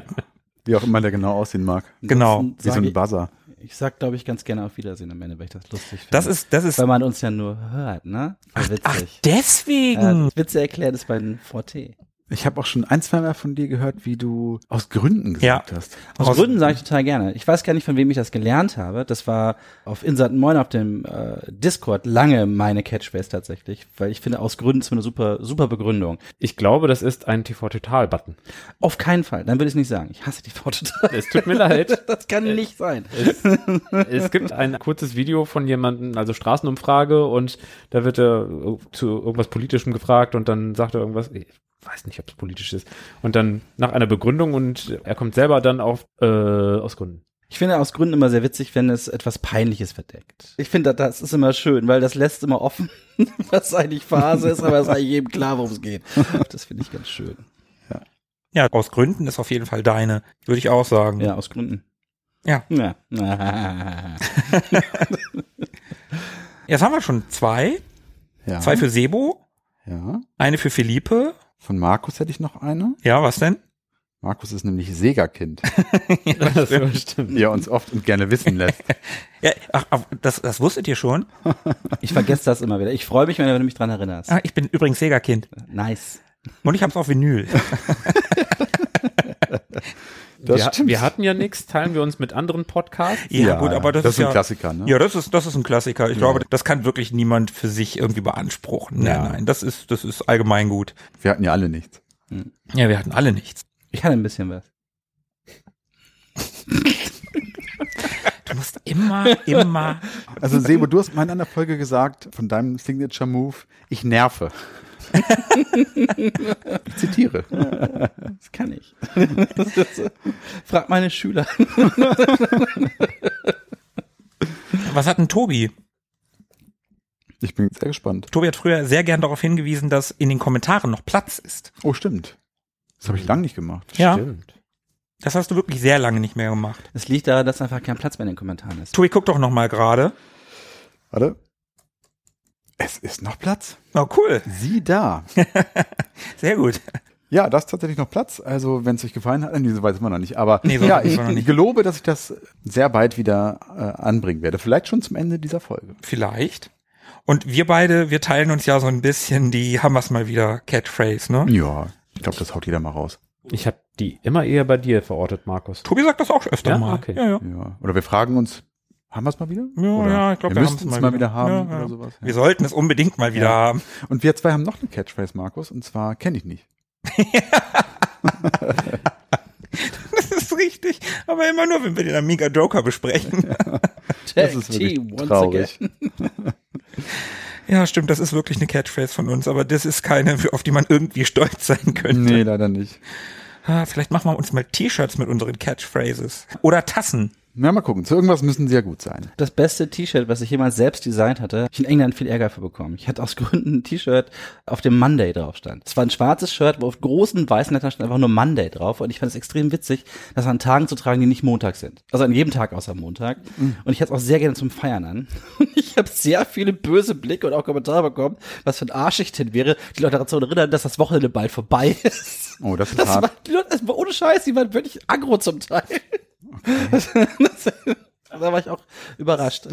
Wie auch immer der genau aussehen mag. Genau. Wie so ein Buzzer. ich, sag, glaube ich, ganz gerne auf Wiedersehen am Ende, weil ich das lustig finde. Das ist, das ist, weil man uns ja nur hört, ne? Ach, witzig. deswegen. ja, Witze erklären ist mein Forte. Ich habe auch schon ein, zwei Mal von dir gehört, wie du aus Gründen gesagt Ja. hast. Aus, Aus- Gründen sage ich total gerne. Ich weiß gar nicht, von wem ich das gelernt habe. Das war auf Insert Moin auf dem äh, Discord lange meine Catchphrase tatsächlich, weil ich finde, aus Gründen ist eine super, super Begründung. Ich glaube, das ist ein TV-Total-Button. Auf keinen Fall. Dann würde ich es nicht sagen. Ich hasse die total. Es tut mir leid. Das kann nicht sein. Es, es gibt ein kurzes Video von jemandem, also Straßenumfrage, und da wird er zu irgendwas Politischem gefragt und dann sagt er irgendwas, weiß nicht, ob es politisch ist, und dann nach einer Begründung und er kommt selber dann auf äh, aus Gründen. Ich finde aus Gründen immer sehr witzig, wenn es etwas Peinliches verdeckt. Ich finde, das ist immer schön, weil das lässt immer offen, was eigentlich Phase ist, aber es ist eigentlich jedem klar, worum es geht. Das finde ich ganz schön. Ja, aus Gründen ist auf jeden Fall deine, würde ich auch sagen. Ja, aus Gründen. Ja. Ja. Jetzt haben wir schon zwei. Ja. Zwei für Sebo, ja. eine für Philippe. Von Markus hätte ich noch eine. Ja, was denn? Markus ist nämlich Sega-Kind, Das stimmt. wie er uns oft und gerne wissen lässt. Ja, ach, ach, das, das wusstet ihr schon? Ich vergesse das immer wieder. Ich freue mich, wenn du mich dran erinnerst. Ah, ich bin übrigens Sega-Kind. Nice. Und ich hab's auf Vinyl. Das wir, stimmt. wir hatten ja nichts, teilen wir uns mit anderen Podcasts. Ja, gut, aber das, das ist ist ein ja, Klassiker, ne? Ja, das ist, das ist ein Klassiker. Ich glaube, das kann wirklich niemand für sich irgendwie beanspruchen. Nein, Ja. nein, das ist, das ist allgemein gut. Wir hatten ja alle nichts. Ja, wir hatten alle nichts. Ich hatte ein bisschen was. Du musst immer, immer. Also Sebo, du hast mal in einer Folge gesagt, von deinem Signature Move, ich nerve. ich zitiere. Das kann ich. Das so. Frag meine Schüler. Was hat denn Tobi? Ich bin sehr gespannt. Tobi hat früher sehr gern darauf hingewiesen, dass in den Kommentaren noch Platz ist. Oh, stimmt. Das habe ich lange nicht gemacht. Ja, Stimmt. das hast du wirklich sehr lange nicht mehr gemacht. Es liegt daran, dass einfach kein Platz mehr in den Kommentaren ist. Tobi, guck doch noch mal gerade. Warte. Es ist noch Platz. Oh, cool. Sieh da. Sehr gut. Ja, da ist tatsächlich noch Platz. Also, wenn es euch gefallen hat, nee, so weit ist man noch nicht. Aber Nee, so ja, ich nicht. gelobe, dass ich das sehr bald wieder äh, anbringen werde. Vielleicht schon zum Ende dieser Folge. Vielleicht. Und wir beide, wir teilen uns ja so ein bisschen die, haben wir's mal wieder, Catchphrase, ne? Ja, ich glaube, das haut jeder mal raus. Ich habe die immer eher bei dir verortet, Markus. Tobi sagt das auch öfter Ja? mal. Okay. Ja, ja. Ja. Oder wir fragen uns, haben wir es mal wieder? Ja, oder ja, ich glaube, wir, wir, müssten es mal wieder haben Ja, ja. oder sowas. Wir sollten es unbedingt mal wieder Ja. haben. Und wir zwei haben noch eine Catchphrase, Markus, und zwar kenne ich nicht. Das ist richtig. Aber immer nur, wenn wir den Amiga Joker besprechen. Das ist wirklich traurig. Ja, stimmt, das ist wirklich eine Catchphrase von uns, aber das ist keine, auf die man irgendwie stolz sein könnte. Nee, leider nicht. Ah, vielleicht machen wir uns mal T-Shirts mit unseren Catchphrases. Oder Tassen. Na, mal gucken. Zu irgendwas müssen sie ja gut sein. Das beste T-Shirt, was ich jemals selbst designt hatte, ich in England viel Ärger für bekommen. Ich hatte aus Gründen ein T-Shirt, auf dem Monday drauf stand. Es war ein schwarzes Shirt, wo auf großen weißen Lettern stand einfach nur Monday drauf. Und ich fand es extrem witzig, das an Tagen zu tragen, die nicht Montag sind. Also an jedem Tag außer Montag. Und ich hatte es auch sehr gerne zum Feiern an. Und ich habe sehr viele böse Blicke und auch Kommentare bekommen, was für ein Arsch ich denn wäre, die Leute daran zu erinnern, dass das Wochenende bald vorbei ist. Oh, das ist Das war, hart. die Leute, das war ohne Scheiß, die waren wirklich aggro zum Teil. Das, da war ich auch überrascht.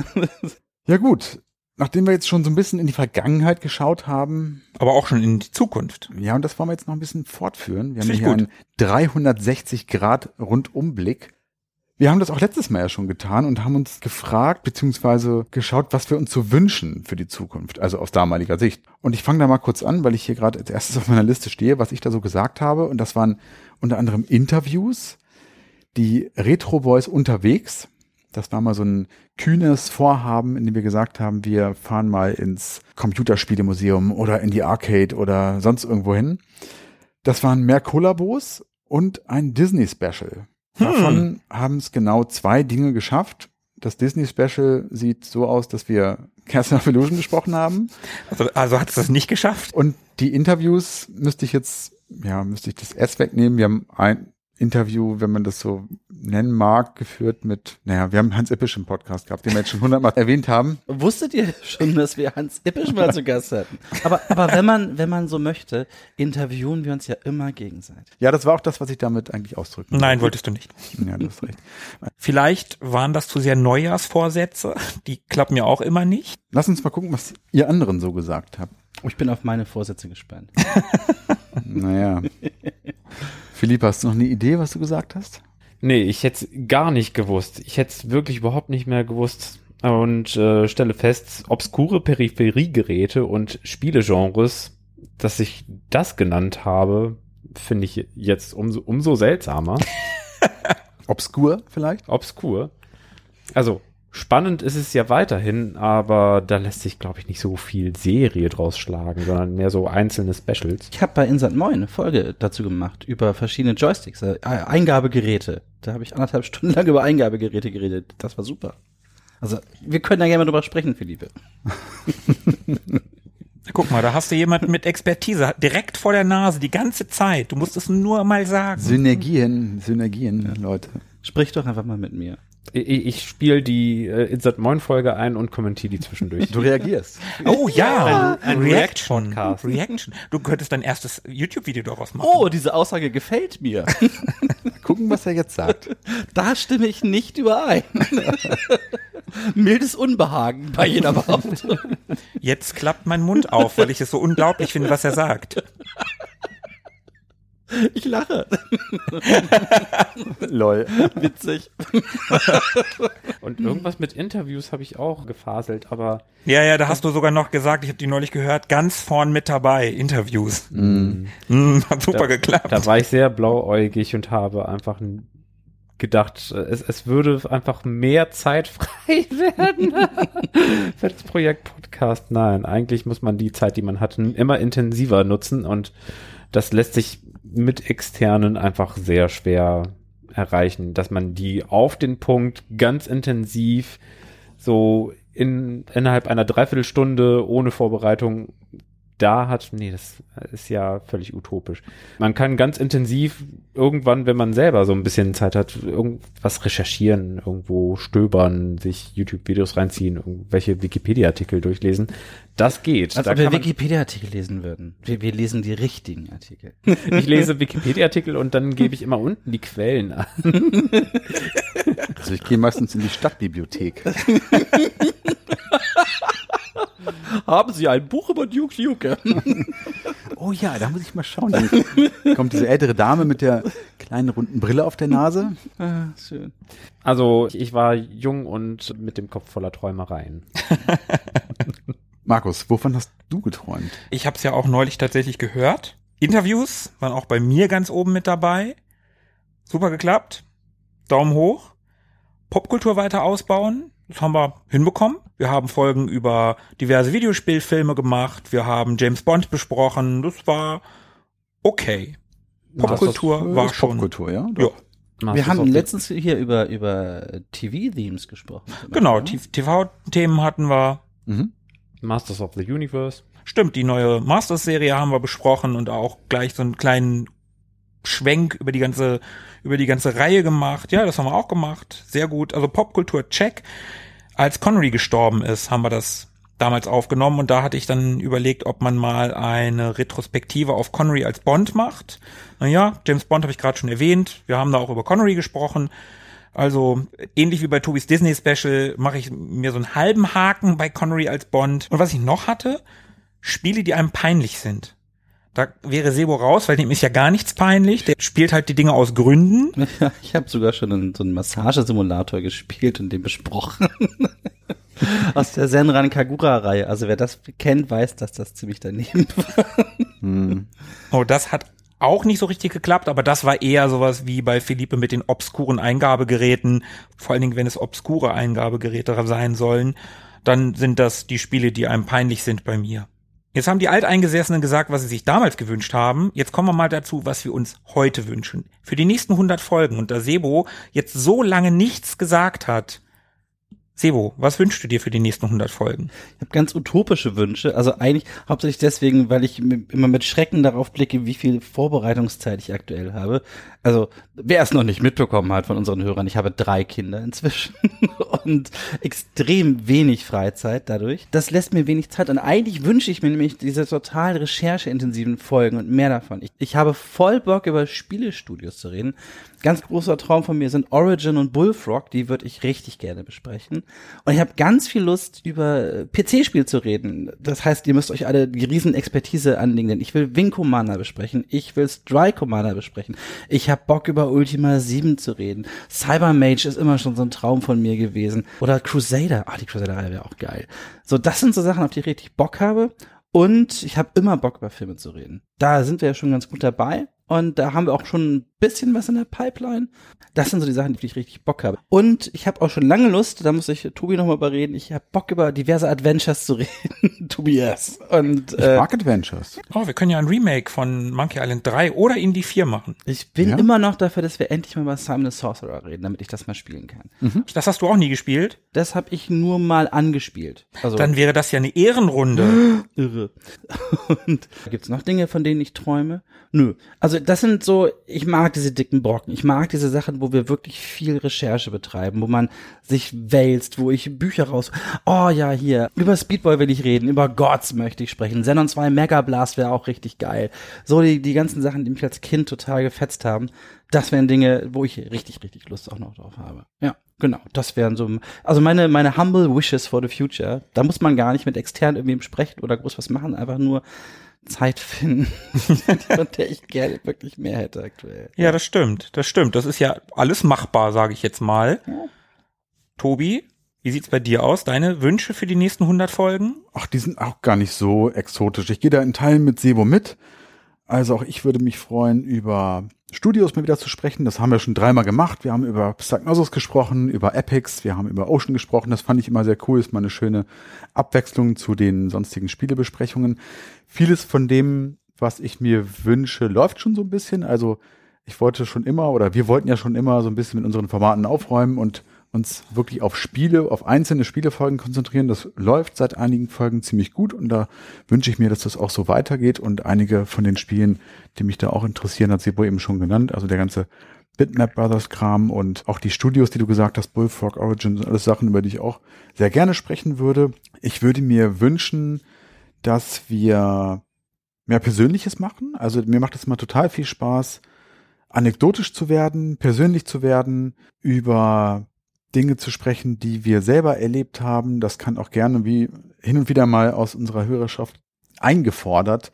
Ja gut. Nachdem wir jetzt schon so ein bisschen in die Vergangenheit geschaut haben, Aber auch schon in die Zukunft. ja, und das wollen wir jetzt noch ein bisschen fortführen. Wir haben hier gut. einen 360 Grad Rundumblick. Wir haben das auch letztes Mal ja schon getan und haben uns gefragt beziehungsweise geschaut, was wir uns so wünschen für die Zukunft, also aus damaliger Sicht. Und ich fange da mal kurz an, weil ich hier gerade als erstes auf meiner Liste stehe, was ich da so gesagt habe. Und das waren unter anderem Interviews, die Retro Boys unterwegs. Das war mal so ein kühnes Vorhaben, in dem wir gesagt haben, wir fahren mal ins Computerspielemuseum oder in die Arcade oder sonst irgendwo hin. Das waren mehr Kollabos und ein Disney-Special. Davon haben es genau zwei Dinge geschafft. Das Disney-Special sieht so aus, dass wir Castle of Illusion gesprochen haben. Also, also hat es das nicht geschafft? Und die Interviews müsste ich jetzt, ja, müsste ich das S wegnehmen. Wir haben ein Interview, wenn man das so nennen mag, geführt mit, naja, wir haben Hans Ippisch im Podcast gehabt, den wir jetzt schon hundertmal erwähnt haben. Wusstet ihr schon, dass wir Hans Ippisch mal zu Gast hatten? Aber, aber wenn man, wenn man so möchte, interviewen wir uns ja immer gegenseitig. Ja, das war auch das, was ich damit eigentlich ausdrücken Nein, wolltest du nicht. Ja, du hast recht. Vielleicht waren das zu sehr Neujahrsvorsätze. Die klappen ja auch immer nicht. Lass uns mal gucken, was ihr anderen so gesagt habt. Ich bin auf meine Vorsätze gespannt. Naja. Philipp, hast du noch eine Idee, was du gesagt hast? Nee, ich hätte es gar nicht gewusst. Ich hätte es wirklich überhaupt nicht mehr gewusst. Und äh, stelle fest, obskure Peripheriegeräte und Spielegenres, dass ich das genannt habe, finde ich jetzt umso, umso seltsamer. Obskur vielleicht? Obskur. Also, spannend ist es ja weiterhin, aber da lässt sich, glaube ich, nicht so viel Serie draus schlagen, sondern mehr so einzelne Specials. Ich habe bei Insert Moin eine Folge dazu gemacht über verschiedene Joysticks, äh, Eingabegeräte. Da habe ich anderthalb Stunden lang über Eingabegeräte geredet. Das war super. Also wir können da gerne mal drüber sprechen, Philippe. Guck mal, da hast du jemanden mit Expertise direkt vor der Nase die ganze Zeit. Du musst es nur mal sagen. Synergien, Synergien, Leute. Sprich doch einfach mal mit mir. Ich, ich spiele die äh, Insert Moin Folge ein und kommentiere die zwischendurch. Du reagierst. Oh ja, ein Reaction. Reaction-Podcast. Reaction. Du könntest dein erstes YouTube-Video daraus machen. Oh, diese Aussage gefällt mir. Gucken, was er jetzt sagt. Da stimme ich nicht überein. Mildes Unbehagen bei jeder Behauptung. Jetzt klappt mein Mund auf, weil ich es so unglaublich finde, was er sagt. Ich lache. Lol. Witzig. Und irgendwas mit Interviews habe ich auch gefaselt, aber Ja, ja, da hast du sogar noch gesagt, ich habe die neulich gehört, ganz vorn mit dabei, Interviews. Mm, hat super da, geklappt. da war ich sehr blauäugig und habe einfach gedacht, es, es würde einfach mehr Zeit frei werden für das Projekt Podcast. Nein, eigentlich muss man die Zeit, die man hat, immer intensiver nutzen und das lässt sich mit externen einfach sehr schwer erreichen, dass man die auf den Punkt ganz intensiv so in, innerhalb einer Dreiviertelstunde ohne Vorbereitung da hat, nee, das ist ja völlig utopisch. Man kann ganz intensiv irgendwann, wenn man selber so ein bisschen Zeit hat, irgendwas recherchieren, irgendwo stöbern, sich YouTube-Videos reinziehen, irgendwelche Wikipedia-Artikel durchlesen. Das geht. Als Da ob wir Wikipedia-Artikel lesen würden. Wir, wir lesen die richtigen Artikel. ich lese Wikipedia-Artikel und dann gebe ich immer unten die Quellen an. Also ich gehe meistens in die Stadtbibliothek. Haben Sie ein Buch über Duke Nukem? Oh ja, da muss ich mal schauen. Dann kommt diese ältere Dame mit der kleinen runden Brille auf der Nase. ah, schön. Also ich war jung und mit dem Kopf voller Träumereien. Markus, wovon hast du geträumt? Ich habe es ja auch neulich tatsächlich gehört. Interviews waren auch bei mir ganz oben mit dabei. Super geklappt. Daumen hoch. Popkultur weiter ausbauen. Das haben wir hinbekommen. Wir haben Folgen über diverse Videospielfilme gemacht. Wir haben James Bond besprochen. Das war okay. Popkultur Das war schon. Popkultur, ja? Ja, Masters Wir haben letztens hier über, über TV-Themes gesprochen. genau. Ne? TV-Themen hatten wir. Mhm. Masters of the Universe. Stimmt, die neue Masters-Serie haben wir besprochen und auch gleich so einen kleinen Schwenk über die ganze, über die ganze Reihe gemacht. Ja, das haben wir auch gemacht. Sehr gut. Also Popkultur check. Als Connery gestorben ist, haben wir das damals aufgenommen und da hatte ich dann überlegt, ob man mal eine Retrospektive auf Connery als Bond macht. Naja, James Bond habe ich gerade schon erwähnt. Wir haben da auch über Connery gesprochen. Also ähnlich wie bei Tobis Disney Special mache ich mir so einen halben Haken bei Connery als Bond. Und was ich noch hatte, Spiele, die einem peinlich sind. Da wäre Sebo raus, weil dem ist ja gar nichts peinlich. Der spielt halt die Dinge aus Gründen. Ja, ich habe sogar schon einen, so einen Massagesimulator gespielt und den besprochen. Aus der Senran Kagura-Reihe. Also wer das kennt, weiß, dass das ziemlich daneben war. Hm. Oh, das hat auch nicht so richtig geklappt, aber das war eher sowas wie bei Philippe mit den obskuren Eingabegeräten. Vor allen Dingen, wenn es obskure Eingabegeräte sein sollen, dann sind das die Spiele, die einem peinlich sind bei mir. Jetzt haben die Alteingesessenen gesagt, was sie sich damals gewünscht haben. Jetzt kommen wir mal dazu, was wir uns heute wünschen. Für die nächsten 100 Folgen. Und da Sebo jetzt so lange nichts gesagt hat. Sebo, was wünschst du dir für die nächsten 100 Folgen? Ich habe ganz utopische Wünsche. Also eigentlich hauptsächlich deswegen, weil ich immer mit Schrecken darauf blicke, wie viel Vorbereitungszeit ich aktuell habe. Also wer es noch nicht mitbekommen hat von unseren Hörern, ich habe drei Kinder inzwischen und extrem wenig Freizeit dadurch. Das lässt mir wenig Zeit und eigentlich wünsche ich mir nämlich diese total rechercheintensiven Folgen und mehr davon. Ich, ich habe voll Bock über Spielestudios zu reden. Ganz großer Traum von mir sind Origin und Bullfrog, die würde ich richtig gerne besprechen. Und ich habe ganz viel Lust, über PC-Spiel zu reden. Das heißt, ihr müsst euch alle die Riesenexpertise anlegen, denn ich will Wing Commander besprechen, ich will Strike Commander besprechen, ich habe Bock über Ultima 7 zu reden. Cyber Mage ist immer schon so ein Traum von mir gewesen. Oder Crusader, ah, die Crusader-Reihe wäre auch geil. So, das sind so Sachen, auf die ich richtig Bock habe. Und ich habe immer Bock, über Filme zu reden. Da sind wir ja schon ganz gut dabei. Und da haben wir auch schon ein bisschen was in der Pipeline. Das sind so die Sachen, die ich richtig Bock habe. Und ich habe auch schon lange Lust, da muss ich Tobi nochmal überreden, ich habe Bock über diverse Adventures zu reden. Tobias. Und Ich äh, mag Adventures. Oh, wir können ja ein Remake von Monkey Island 3 oder Indie 4 machen. ich bin Ja? immer noch dafür, dass wir endlich mal über Simon the Sorcerer reden, damit ich das mal spielen kann. Das hast du auch nie gespielt. Das habe ich nur mal angespielt. Also Dann wäre das ja eine Ehrenrunde. irre. Und gibt's noch Dinge, von denen ich träume? Nö. Also das sind so, ich mag diese dicken Brocken. Ich mag diese Sachen, wo wir wirklich viel Recherche betreiben, wo man sich wälzt, wo ich Bücher raus. Oh ja, hier. Über Speedball will ich reden, über Gods möchte ich sprechen. Xenon 2 Mega Blast wäre auch richtig geil. So die, die ganzen Sachen, die mich als Kind total gefetzt haben. Das wären Dinge, wo ich richtig, richtig Lust auch noch drauf habe. Ja. Genau, das wären so, also meine, meine humble wishes for the future. Da muss man gar nicht mit extern irgendwie sprechen oder groß was machen, einfach nur Zeit finden, von der ich gerne wirklich mehr hätte aktuell. Ja, das stimmt. Das stimmt. Das ist ja alles machbar, sage ich jetzt mal. Tobi, wie sieht's bei dir aus? Deine Wünsche für die nächsten 100 Folgen? Ach, die sind auch gar nicht so exotisch. Ich gehe da in Teilen mit Sebo mit. Also auch ich würde mich freuen, über Studios mal wieder zu sprechen. Das haben wir schon dreimal gemacht. Wir haben über Psychnosis gesprochen, über Epics, wir haben über Ocean gesprochen. Das fand ich immer sehr cool. Ist mal eine schöne Abwechslung zu den sonstigen Spielebesprechungen. Vieles von dem, was ich mir wünsche, läuft schon so ein bisschen. Also ich wollte schon immer oder wir wollten ja schon immer so ein bisschen mit unseren Formaten aufräumen und uns wirklich auf Spiele, auf einzelne Spielefolgen konzentrieren. Das läuft seit einigen Folgen ziemlich gut und da wünsche ich mir, dass das auch so weitergeht und einige von den Spielen, die mich da auch interessieren, hat Sebo eben schon genannt, also der ganze Bitmap Brothers Kram und auch die Studios, die du gesagt hast, Bullfrog Origins, alles Sachen, über die ich auch sehr gerne sprechen würde. Ich würde mir wünschen, dass wir mehr Persönliches machen. Also mir macht es immer total viel Spaß, anekdotisch zu werden, persönlich zu werden, über Dinge zu sprechen, die wir selber erlebt haben. Das kann auch gerne wie hin und wieder mal aus unserer Hörerschaft eingefordert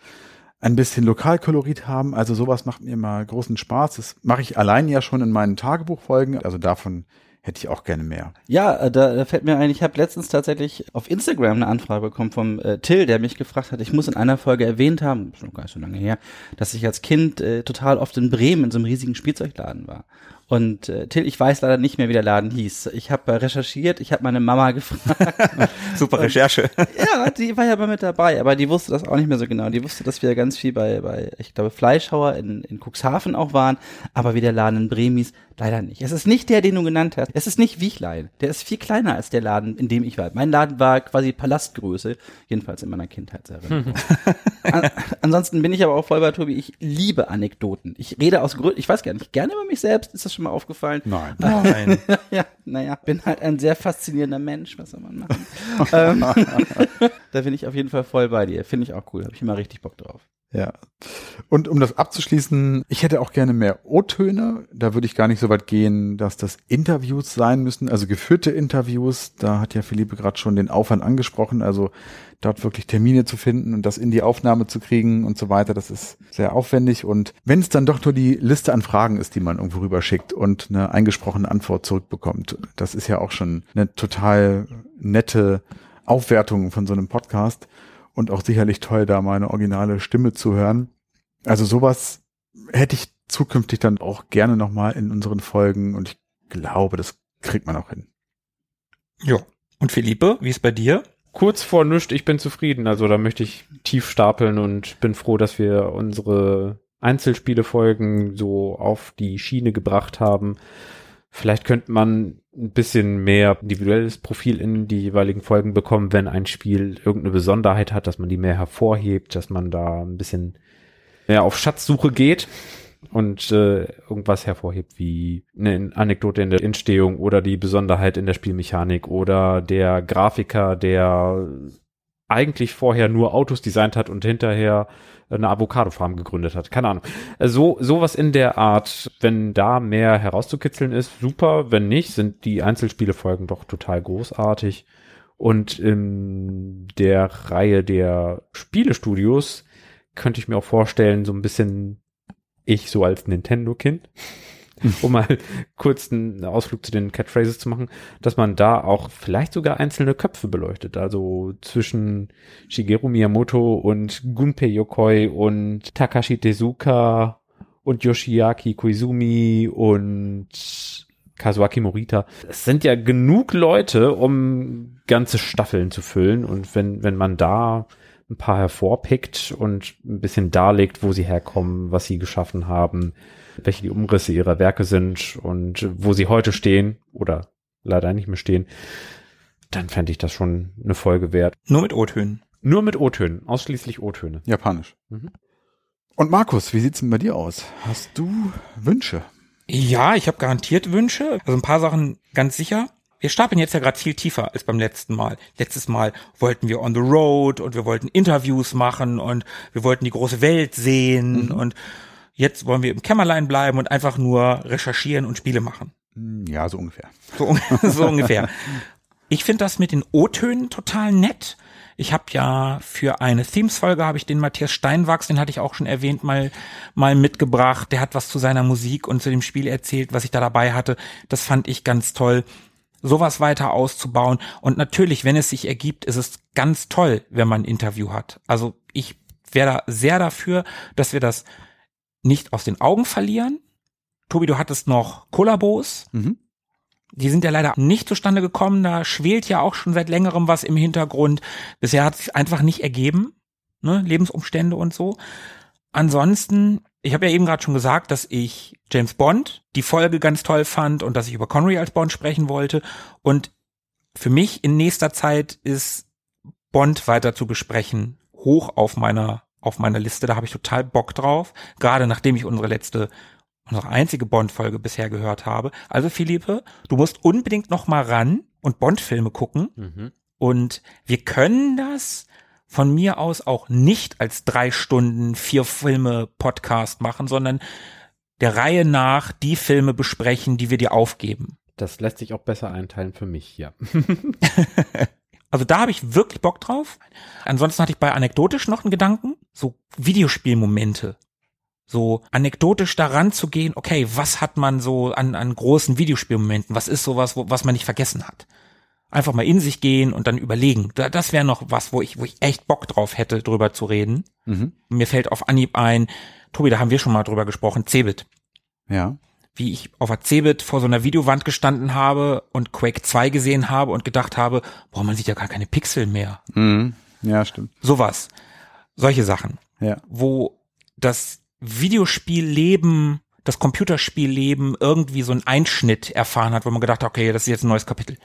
ein bisschen Lokalkolorit haben. Also sowas macht mir immer großen Spaß. Das mache ich allein ja schon in meinen Tagebuchfolgen. Also davon hätte ich auch gerne mehr. Ja, äh, da, da fällt mir ein, ich habe letztens tatsächlich auf Instagram eine Anfrage bekommen vom äh, Till, der mich gefragt hat, ich muss in einer Folge erwähnt haben, schon gar nicht so lange her, dass ich als Kind äh, total oft in Bremen in so einem riesigen Spielzeugladen war. Und äh, Till, ich weiß leider nicht mehr, wie der Laden hieß. Ich habe äh, recherchiert, ich habe meine Mama gefragt. Super Recherche. ja, die war ja mal mit dabei, aber die wusste das auch nicht mehr so genau. Die wusste, dass wir ganz viel bei, bei ich glaube, Fleischhauer in, in Cuxhaven auch waren, aber wie der Laden in Bremen hieß, leider nicht. Es ist nicht der, den du genannt hast. Es ist nicht Wichlein. Der ist viel kleiner als der Laden, in dem ich war. Mein Laden war quasi Palastgröße, jedenfalls in meiner Kindheitserinnerung. An, ansonsten bin ich aber auch voll bei Tobi. Ich liebe Anekdoten. Ich rede aus Gründen, ich weiß gar nicht, gerne über mich selbst. Ist das schon mal aufgefallen? Nein. Nein. ja, naja, bin halt ein sehr faszinierender Mensch, was soll man machen? ähm, da bin ich auf jeden Fall voll bei dir. Finde ich auch cool. Habe ich immer richtig Bock drauf. Ja. Und um das abzuschließen, ich hätte auch gerne mehr O-Töne. Da würde ich gar nicht so weit gehen, dass das Interviews sein müssen, also geführte Interviews. Da hat ja Philippe gerade schon den Aufwand angesprochen, also dort wirklich Termine zu finden und das in die Aufnahme zu kriegen und so weiter. Das ist sehr aufwendig. Und wenn es dann doch nur die Liste an Fragen ist, die man irgendwo rüberschickt und eine eingesprochene Antwort zurückbekommt, das ist ja auch schon eine total nette Aufwertung von so einem Podcast und auch sicherlich toll, da meine originale Stimme zu hören. Also sowas hätte ich zukünftig dann auch gerne nochmal in unseren Folgen und ich glaube, das kriegt man auch hin. Ja. Und Philippe, wie ist bei dir? Kurz vor nüscht, ich bin zufrieden. Also da möchte ich tief stapeln und bin froh, dass wir unsere Einzelspielefolgen so auf die Schiene gebracht haben. Vielleicht könnte man ein bisschen mehr individuelles Profil in die jeweiligen Folgen bekommen, wenn ein Spiel irgendeine Besonderheit hat, dass man die mehr hervorhebt, dass man da ein bisschen mehr auf Schatzsuche geht und äh, irgendwas hervorhebt, wie eine Anekdote in der Entstehung oder die Besonderheit in der Spielmechanik oder der Grafiker, der eigentlich vorher nur Autos designt hat und hinterher eine Avocado-Farm gegründet hat. Keine Ahnung. So, sowas in der Art, wenn da mehr herauszukitzeln ist, super. Wenn nicht, sind die Einzelspielefolgen doch total großartig. Und in der Reihe der Spielestudios könnte ich mir auch vorstellen, so ein bisschen ich so als Nintendo-Kind, um mal kurz einen Ausflug zu den Catchphrases zu machen, dass man da auch vielleicht sogar einzelne Köpfe beleuchtet. Also zwischen Shigeru Miyamoto und Gunpei Yokoi und Takashi Tezuka und Yoshiaki Koizumi und Kazuaki Morita. Es sind ja genug Leute, um ganze Staffeln zu füllen. Und wenn, wenn man da ein paar hervorpickt und ein bisschen darlegt, wo sie herkommen, was sie geschaffen haben, welche die Umrisse ihrer Werke sind und wo sie heute stehen oder leider nicht mehr stehen, dann fände ich das schon eine Folge wert. Nur mit O-Tönen. Nur mit O-Tönen, ausschließlich O-Töne. Japanisch. Mhm. Und Markus, wie sieht's denn bei dir aus? Hast du Wünsche? Ja, ich habe garantiert Wünsche. Also ein paar Sachen ganz sicher. Wir stapeln jetzt ja gerade viel tiefer als beim letzten Mal. Letztes Mal wollten wir on the road und wir wollten Interviews machen und wir wollten die große Welt sehen und jetzt wollen wir im Kämmerlein bleiben und einfach nur recherchieren und Spiele machen. Hm, Ja, so ungefähr. So, so ungefähr. Ich finde das mit den O-Tönen total nett. Ich habe ja für eine Themes-Folge habe ich den Matthias Steinwachs, den hatte ich auch schon erwähnt, mal mal mitgebracht. Der hat was zu seiner Musik und zu dem Spiel erzählt, was ich da dabei hatte. Das fand ich ganz toll, sowas weiter auszubauen. Und natürlich, wenn es sich ergibt, ist es ganz toll, wenn man ein Interview hat. Also ich wäre da sehr dafür, dass wir das nicht aus den Augen verlieren. Tobi, du hattest noch Kollabos. Mhm. Die sind ja leider nicht zustande gekommen. Da schwelt ja auch schon seit längerem was im Hintergrund. Bisher hat es sich einfach nicht ergeben. Ne? Lebensumstände und so. Ansonsten, ich habe ja eben gerade schon gesagt, dass ich James Bond die Folge ganz toll fand und dass ich über Connery als Bond sprechen wollte. Und für mich in nächster Zeit ist Bond weiter zu besprechen hoch auf meiner auf meiner Liste. Da habe ich total Bock drauf. Gerade nachdem ich unsere letzte unsere einzige Bond-Folge bisher gehört habe. Also Philippe, du musst unbedingt noch mal ran und Bond-Filme gucken. Mhm. Und wir können das von mir aus auch nicht als drei Stunden, vier Filme Podcast machen, sondern der Reihe nach die Filme besprechen, die wir dir aufgeben. Das lässt sich auch besser einteilen für mich, ja. Also da habe ich wirklich Bock drauf. Ansonsten hatte ich bei anekdotisch noch einen Gedanken, so Videospielmomente. So anekdotisch daran zu gehen, okay, was hat man so an, an großen Videospielmomenten? Was ist sowas, wo, was man nicht vergessen hat? Einfach mal in sich gehen und dann überlegen. Da, das wäre noch was, wo ich, wo ich echt Bock drauf hätte, drüber zu reden. Mhm. Mir fällt auf Anhieb ein, Tobi, da haben wir schon mal drüber gesprochen, Cebit. Ja. Wie ich auf der Cebit vor so einer Videowand gestanden habe und Quake 2 gesehen habe und gedacht habe, boah, man sieht ja gar keine Pixel mehr. Mhm. Ja, stimmt. Sowas. Solche Sachen. Ja. Wo das Videospielleben, das Computerspielleben irgendwie so einen Einschnitt erfahren hat, wo man gedacht hat, okay, das ist jetzt ein neues Kapitel.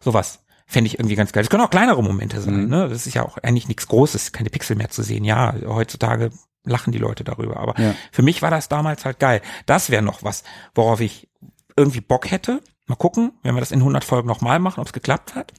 Sowas fände ich irgendwie ganz geil. Das können auch kleinere Momente sein, Mhm. ne? Das ist ja auch eigentlich nichts Großes, keine Pixel mehr zu sehen. Ja, heutzutage lachen die Leute darüber. Aber Ja. für mich war das damals halt geil. Das wäre noch was, worauf ich irgendwie Bock hätte. Mal gucken, wenn wir das in 100 Folgen nochmal machen, ob es geklappt hat.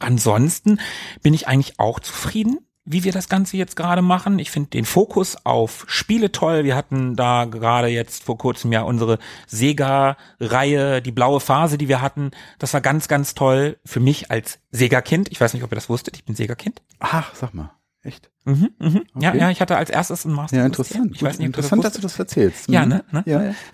Ansonsten bin ich eigentlich auch zufrieden, wie wir das Ganze jetzt gerade machen. Ich finde den Fokus auf Spiele toll. Wir hatten da gerade jetzt vor kurzem ja unsere Sega-Reihe, die blaue Phase, die wir hatten. Das war ganz, ganz toll für mich als Sega-Kind. Ich weiß nicht, ob ihr das wusstet. Ich bin Sega-Kind. Ach, sag mal. Echt? Mhm, mhm. Ja, Okay. ja, ich hatte als erstes ein Master. Ja, System. interessant. Ich weiß nicht, ihr das interessant, dass du das erzählst. Ja, Mhm. ne, ne? Ja, ja.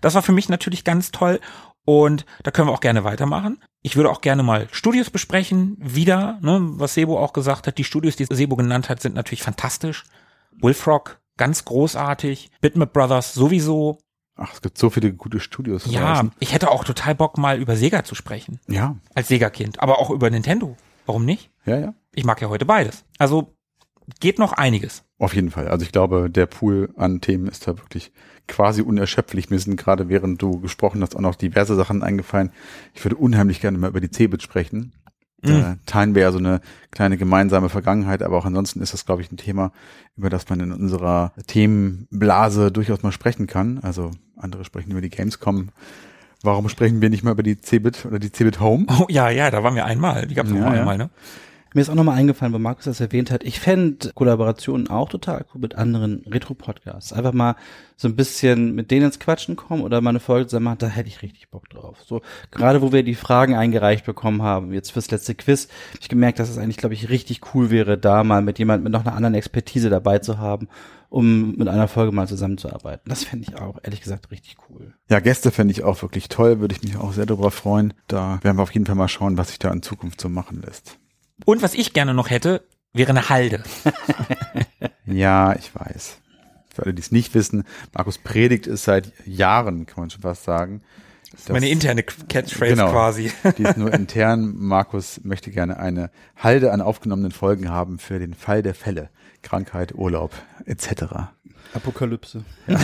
Das war für mich natürlich ganz toll und da können wir auch gerne weitermachen. Ich würde auch gerne mal Studios besprechen, wieder, ne, was Sebo auch gesagt hat. Die Studios, die Sebo genannt hat, sind natürlich fantastisch. Bullfrog, ganz großartig. Bitmap Brothers sowieso. Ach, es gibt so viele gute Studios. Ja, draußen. ich hätte auch total Bock, mal über Sega zu sprechen. Ja, Als Sega-Kind. Aber auch über Nintendo. Warum nicht? ja, ja. Ich mag ja heute beides. Also geht noch einiges. Auf jeden Fall. Also ich glaube, der Pool an Themen ist da wirklich quasi unerschöpflich. Mir sind gerade, während du gesprochen hast, auch noch diverse Sachen eingefallen. Ich würde unheimlich gerne mal über die Cebit sprechen. Da Mhm. teilen wir ja so eine kleine gemeinsame Vergangenheit, aber auch ansonsten ist das, glaube ich, ein Thema, über das man in unserer Themenblase durchaus mal sprechen kann. Also andere sprechen über die Gamescom. Warum sprechen wir nicht mal über die Cebit oder die Cebit Home? Oh ja, ja, da waren wir einmal. Die Ja, noch ja. einmal, ne? Mir ist auch nochmal eingefallen, wo Markus das erwähnt hat. Ich fände Kollaborationen auch total cool mit anderen Retro-Podcasts. Einfach mal so ein bisschen mit denen ins Quatschen kommen oder mal eine Folge zusammen machen, da hätte ich richtig Bock drauf. So, gerade wo wir die Fragen eingereicht bekommen haben, jetzt fürs letzte Quiz, habe ich gemerkt, dass es eigentlich, glaube ich, richtig cool wäre, da mal mit jemand mit noch einer anderen Expertise dabei zu haben, um mit einer Folge mal zusammenzuarbeiten. Das fände ich auch, ehrlich gesagt, richtig cool. Ja, Gäste fände ich auch wirklich toll, würde ich mich auch sehr darüber freuen. Da werden wir auf jeden Fall mal schauen, was sich da in Zukunft so machen lässt. Und was ich gerne noch hätte, wäre eine Halde. Ja, ich weiß. Für alle, die es nicht wissen, Markus predigt es seit Jahren, kann man schon fast sagen. Das Meine interne Catchphrase Genau. quasi. Die ist nur intern. Markus möchte gerne eine Halde an aufgenommenen Folgen haben für den Fall der Fälle. Krankheit, Urlaub, etc. Apokalypse.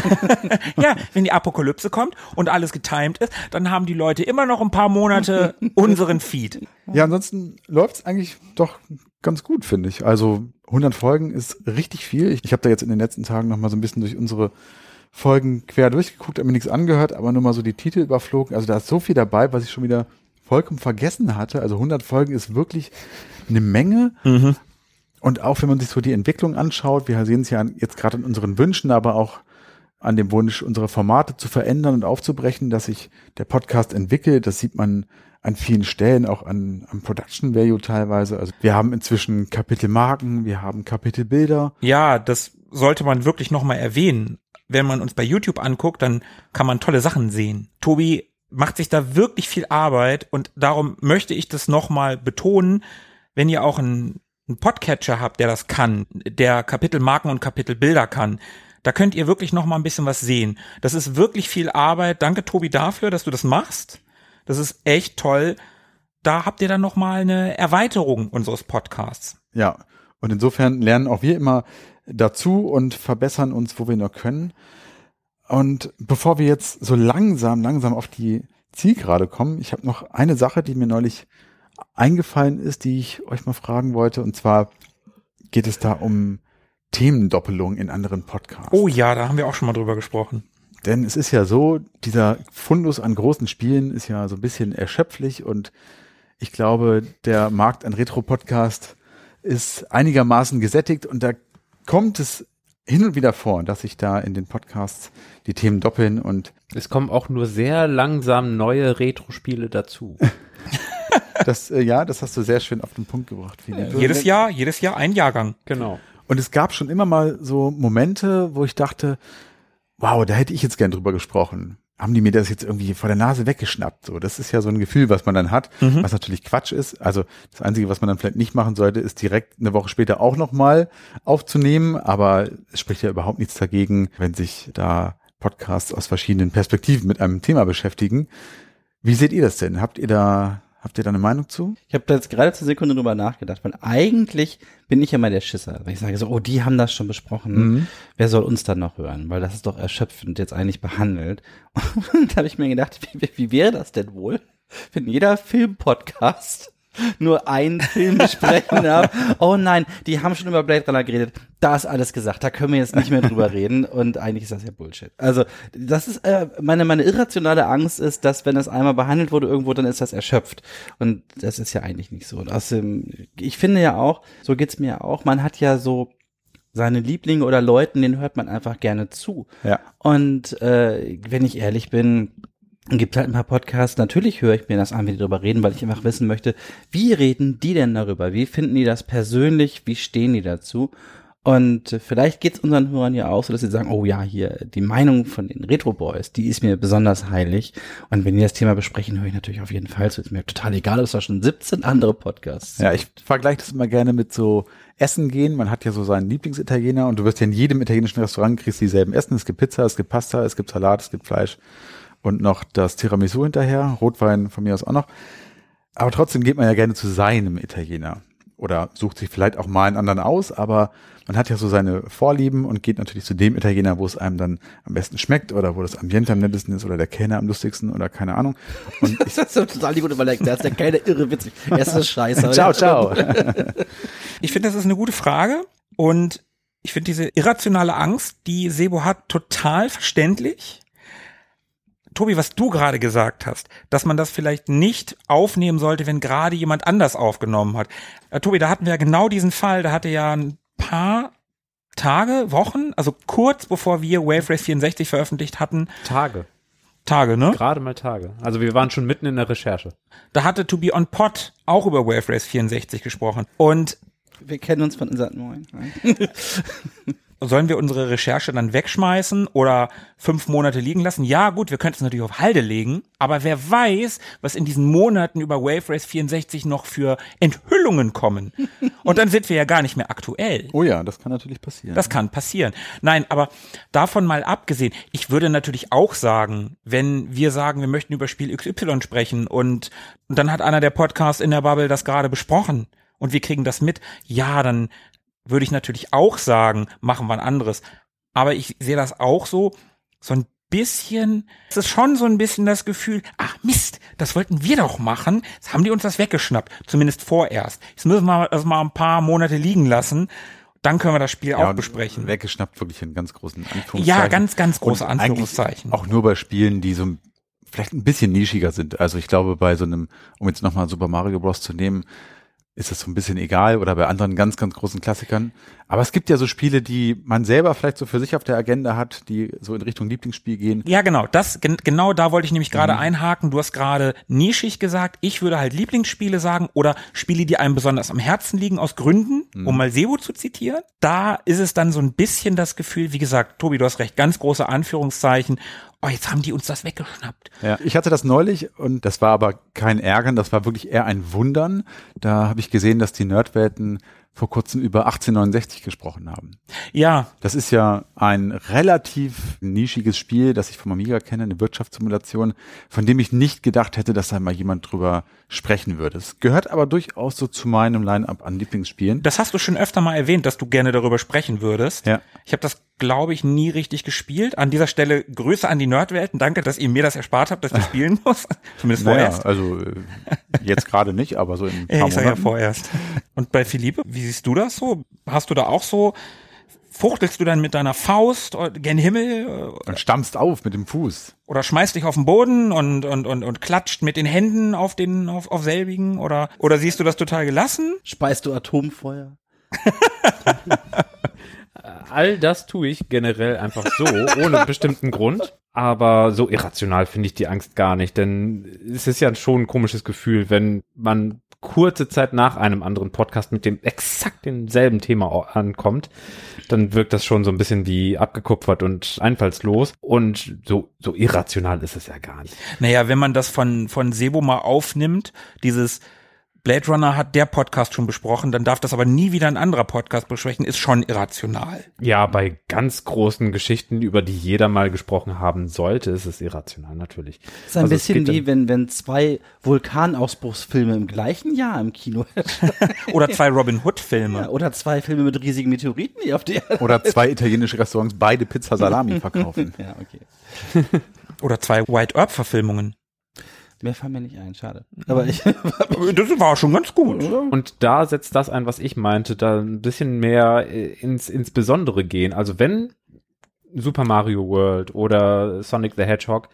Ja, wenn die Apokalypse kommt und alles getimed ist, dann haben die Leute immer noch ein paar Monate unseren Feed. Ja, ansonsten läuft's eigentlich doch ganz gut, finde ich. Also 100 Folgen ist richtig viel. Ich, ich habe da jetzt in den letzten Tagen noch mal so ein bisschen durch unsere Folgen quer durchgeguckt, habe mir nichts angehört, aber nur mal so die Titel überflogen. Also da ist so viel dabei, was ich schon wieder vollkommen vergessen hatte. Also 100 Folgen ist wirklich eine Menge. Und auch wenn man sich so die Entwicklung anschaut, wir sehen es ja jetzt gerade an unseren Wünschen, aber auch an dem Wunsch, unsere Formate zu verändern und aufzubrechen, dass sich der Podcast entwickelt. Das sieht man an vielen Stellen, auch an, am Production Value teilweise. Also wir haben inzwischen Kapitelmarken, wir haben Kapitelbilder. Ja, das sollte man wirklich nochmal erwähnen. Wenn man uns bei YouTube anguckt, dann kann man tolle Sachen sehen. Tobi macht sich da wirklich viel Arbeit und darum möchte ich das nochmal betonen, wenn ihr auch einen, einen Podcatcher habt, der das kann, der Kapitelmarken und Kapitelbilder kann, da könnt ihr wirklich nochmal ein bisschen was sehen. Das ist wirklich viel Arbeit. Danke Tobi dafür, dass du das machst. Das ist echt toll. Da habt ihr dann nochmal eine Erweiterung unseres Podcasts. Ja, und insofern lernen auch wir immer dazu und verbessern uns, wo wir nur können. Und bevor wir jetzt so langsam, langsam auf die Zielgerade kommen, ich habe noch eine Sache, die mir neulich eingefallen ist, die ich euch mal fragen wollte. Und zwar geht es da um Themendoppelung in anderen Podcasts. Oh ja, da haben wir auch schon mal drüber gesprochen. Denn es ist ja so, dieser Fundus an großen Spielen ist ja so ein bisschen erschöpflich und ich glaube, der Markt an Retro-Podcast ist einigermaßen gesättigt und da kommt es hin und wieder vor, dass sich da in den Podcasts die Themen doppeln und Es kommen auch nur sehr langsam neue Retro-Spiele dazu. das, äh, ja, das hast du sehr schön auf den Punkt gebracht. Philipp. Jedes Jahr, jedes Jahr ein Jahrgang. Genau. Und es gab schon immer mal so Momente, wo ich dachte, wow, da hätte ich jetzt gern drüber gesprochen. Haben die mir das jetzt irgendwie vor der Nase weggeschnappt? So, das ist ja so ein Gefühl, was man dann hat, was natürlich Quatsch ist. Also das Einzige, was man dann vielleicht nicht machen sollte, ist direkt eine Woche später auch nochmal aufzunehmen. Aber es spricht ja überhaupt nichts dagegen, wenn sich da Podcasts aus verschiedenen Perspektiven mit einem Thema beschäftigen. Wie seht ihr das denn? Habt ihr da, habt ihr da eine Meinung zu? Ich habe da jetzt gerade zur Sekunde drüber nachgedacht, weil eigentlich bin ich ja mal der Schisser. Weil ich sage so, oh, die haben das schon besprochen. Wer soll uns dann noch hören? Weil das ist doch erschöpfend jetzt eigentlich behandelt. Und da habe ich mir gedacht, wie, wie- wie wäre das denn wohl, wenn jeder Filmpodcast nur einen Film besprechen darf? Oh nein, die haben schon über Blade Runner geredet. Da ist alles gesagt. Da können wir jetzt nicht mehr drüber reden. Und eigentlich ist das ja Bullshit. Also das ist äh, meine meine irrationale Angst ist, dass wenn es einmal behandelt wurde irgendwo, dann ist das erschöpft. Und das ist ja eigentlich nicht so. Und außerdem, ich finde ja auch, so geht's mir ja auch. Man hat ja so seine Lieblinge oder Leuten, denen hört man einfach gerne zu. Ja. Und äh, wenn ich ehrlich bin, gibt halt ein paar Podcasts. Natürlich höre ich mir das an, wenn die darüber reden, weil ich einfach wissen möchte, wie reden die denn darüber? Wie finden die das persönlich? Wie stehen die dazu? Und vielleicht geht's unseren Hörern ja auch so, dass sie sagen, oh ja, hier, die Meinung von den Retro Boys, die ist mir besonders heilig. Und wenn die das Thema besprechen, höre ich natürlich auf jeden Fall zu. Ist mir total egal, es war schon 17 andere Podcasts. Ja, ich vergleiche das immer gerne mit so Essen gehen. Man hat ja so seinen Lieblingsitaliener und du wirst ja in jedem italienischen Restaurant kriegst dieselben Essen. Es gibt Pizza, es gibt Pasta, es gibt Salat, es gibt Fleisch und noch das Tiramisu hinterher, Rotwein von mir aus auch noch. Aber trotzdem geht man ja gerne zu seinem Italiener oder sucht sich vielleicht auch mal einen anderen aus, aber man hat ja so seine Vorlieben und geht natürlich zu dem Italiener, wo es einem dann am besten schmeckt oder wo das Ambiente am nettesten ist oder der Kellner am lustigsten oder keine Ahnung. Und ich, Das ist total die gute Überlegung. Da ist der keine irre witzig. Er ist das scheiße. ciao, ciao. Ich finde, das ist eine gute Frage und ich finde diese irrationale Angst, die Sebo hat, total verständlich. Tobi, was du gerade gesagt hast, dass man das vielleicht nicht aufnehmen sollte, wenn gerade jemand anders aufgenommen hat. Äh, Tobi, da hatten wir ja genau diesen Fall, da hatte ja ein paar Tage, Wochen, also kurz bevor wir Wave Race 64 veröffentlicht hatten, Tage. Tage, ne? Gerade mal Tage. Also wir waren schon mitten in der Recherche. Da hatte To Be On Pod auch über Wave Race 64 gesprochen. Und Wir kennen uns von unseren Moin. sollen wir unsere Recherche dann wegschmeißen oder fünf Monate liegen lassen? Ja, gut, wir könnten es natürlich auf Halde legen, aber wer weiß, was in diesen Monaten über Wave Race 64 noch für Enthüllungen kommen. Und dann sind wir ja gar nicht mehr aktuell. Oh ja, das kann natürlich passieren. Das kann passieren. Nein, aber davon mal abgesehen, ich würde natürlich auch sagen, wenn wir sagen, wir möchten über Spiel XY sprechen und, und dann hat einer der Podcasts in der Bubble das gerade besprochen und wir kriegen das mit, ja, dann würde ich natürlich auch sagen, machen wir ein anderes. Aber ich sehe das auch so, so ein bisschen, es ist schon so ein bisschen das Gefühl, ach Mist, das wollten wir doch machen, jetzt haben die uns das weggeschnappt, zumindest vorerst. Jetzt müssen wir das mal ein paar Monate liegen lassen, dann können wir das Spiel auch und besprechen. Weggeschnappt wirklich in ganz großen Anführungszeichen. Ja, ganz, ganz große Und Anführungszeichen. Auch nur bei Spielen, die so vielleicht ein bisschen nischiger sind. Also ich glaube, bei so einem, um jetzt nochmal Super Mario Bros. zu nehmen, ist das so ein bisschen egal oder bei anderen ganz, ganz großen Klassikern. Aber es gibt ja so Spiele, die man selber vielleicht so für sich auf der Agenda hat, die so in Richtung Lieblingsspiel gehen. Ja, genau. Das gen genau da wollte ich nämlich gerade einhaken. Du hast gerade nischig gesagt. Ich würde halt Lieblingsspiele sagen oder Spiele, die einem besonders am Herzen liegen aus Gründen, um mal Sebo zu zitieren. Da ist es dann so ein bisschen das Gefühl, wie gesagt, Tobi, du hast recht, ganz große Anführungszeichen. Oh, jetzt haben die uns das weggeschnappt. Ja, ich hatte das neulich und das war aber kein Ärgern, das war wirklich eher ein Wundern. Da habe ich gesehen, dass die Nerdwelten vor kurzem über 1869 gesprochen haben. Ja, Das ist ja ein relativ nischiges Spiel, das ich vom Amiga kenne, eine Wirtschaftssimulation, von dem ich nicht gedacht hätte, dass da mal jemand drüber sprechen würde. Es gehört aber durchaus so zu meinem Line-Up an Lieblingsspielen. das hast du schon öfter mal erwähnt, dass du gerne darüber sprechen würdest. Ja. Ich habe das, glaube ich, nie richtig gespielt. An dieser Stelle Grüße an die Nerdwelten. Danke, dass ihr mir das erspart habt, dass ich spielen muss. Zumindest vorerst. also äh, jetzt gerade nicht, aber so in ein paar Ja, ich sag ja Monaten. vorerst. Und bei Philippe, wie siehst du das so? Hast du da auch so, fuchtelst du dann mit deiner Faust äh, gen Himmel Und stammst auf mit dem Fuß. oder schmeißt dich auf den Boden und, und, und, und klatscht mit den Händen auf den, auf, auf selbigen oder, oder siehst du das total gelassen? Speist du Atomfeuer? All das tue ich generell einfach so, ohne bestimmten Grund. Aber so irrational finde ich die Angst gar nicht, denn es ist ja schon ein komisches Gefühl, wenn man kurze Zeit nach einem anderen Podcast mit dem exakt denselben Thema ankommt, dann wirkt das schon so ein bisschen wie abgekupfert und einfallslos und so, so irrational ist es ja gar nicht. Naja, wenn man das von, von Sebo mal aufnimmt, dieses Blade Runner hat der Podcast schon besprochen, dann darf das aber nie wieder ein anderer Podcast besprechen, ist schon irrational. Ja, bei ganz großen Geschichten, über die jeder mal gesprochen haben sollte, ist es irrational natürlich. Ist ein Also bisschen wie wenn, wenn zwei Vulkanausbruchsfilme im gleichen Jahr im Kino Oder zwei Robin Hood Filme. oder zwei Filme mit riesigen Meteoriten, die auf der Erde. Oder zwei italienische Restaurants beide Pizza Salami verkaufen. Ja, okay. Oder zwei White Earp Verfilmungen. Mehr fallen mir nicht ein, schade. Aber ich, Das war schon ganz gut. Und da setzt das ein, was ich meinte, da ein bisschen mehr äh, ins, ins Besondere gehen. Also wenn Super Mario World oder Sonic the Hedgehog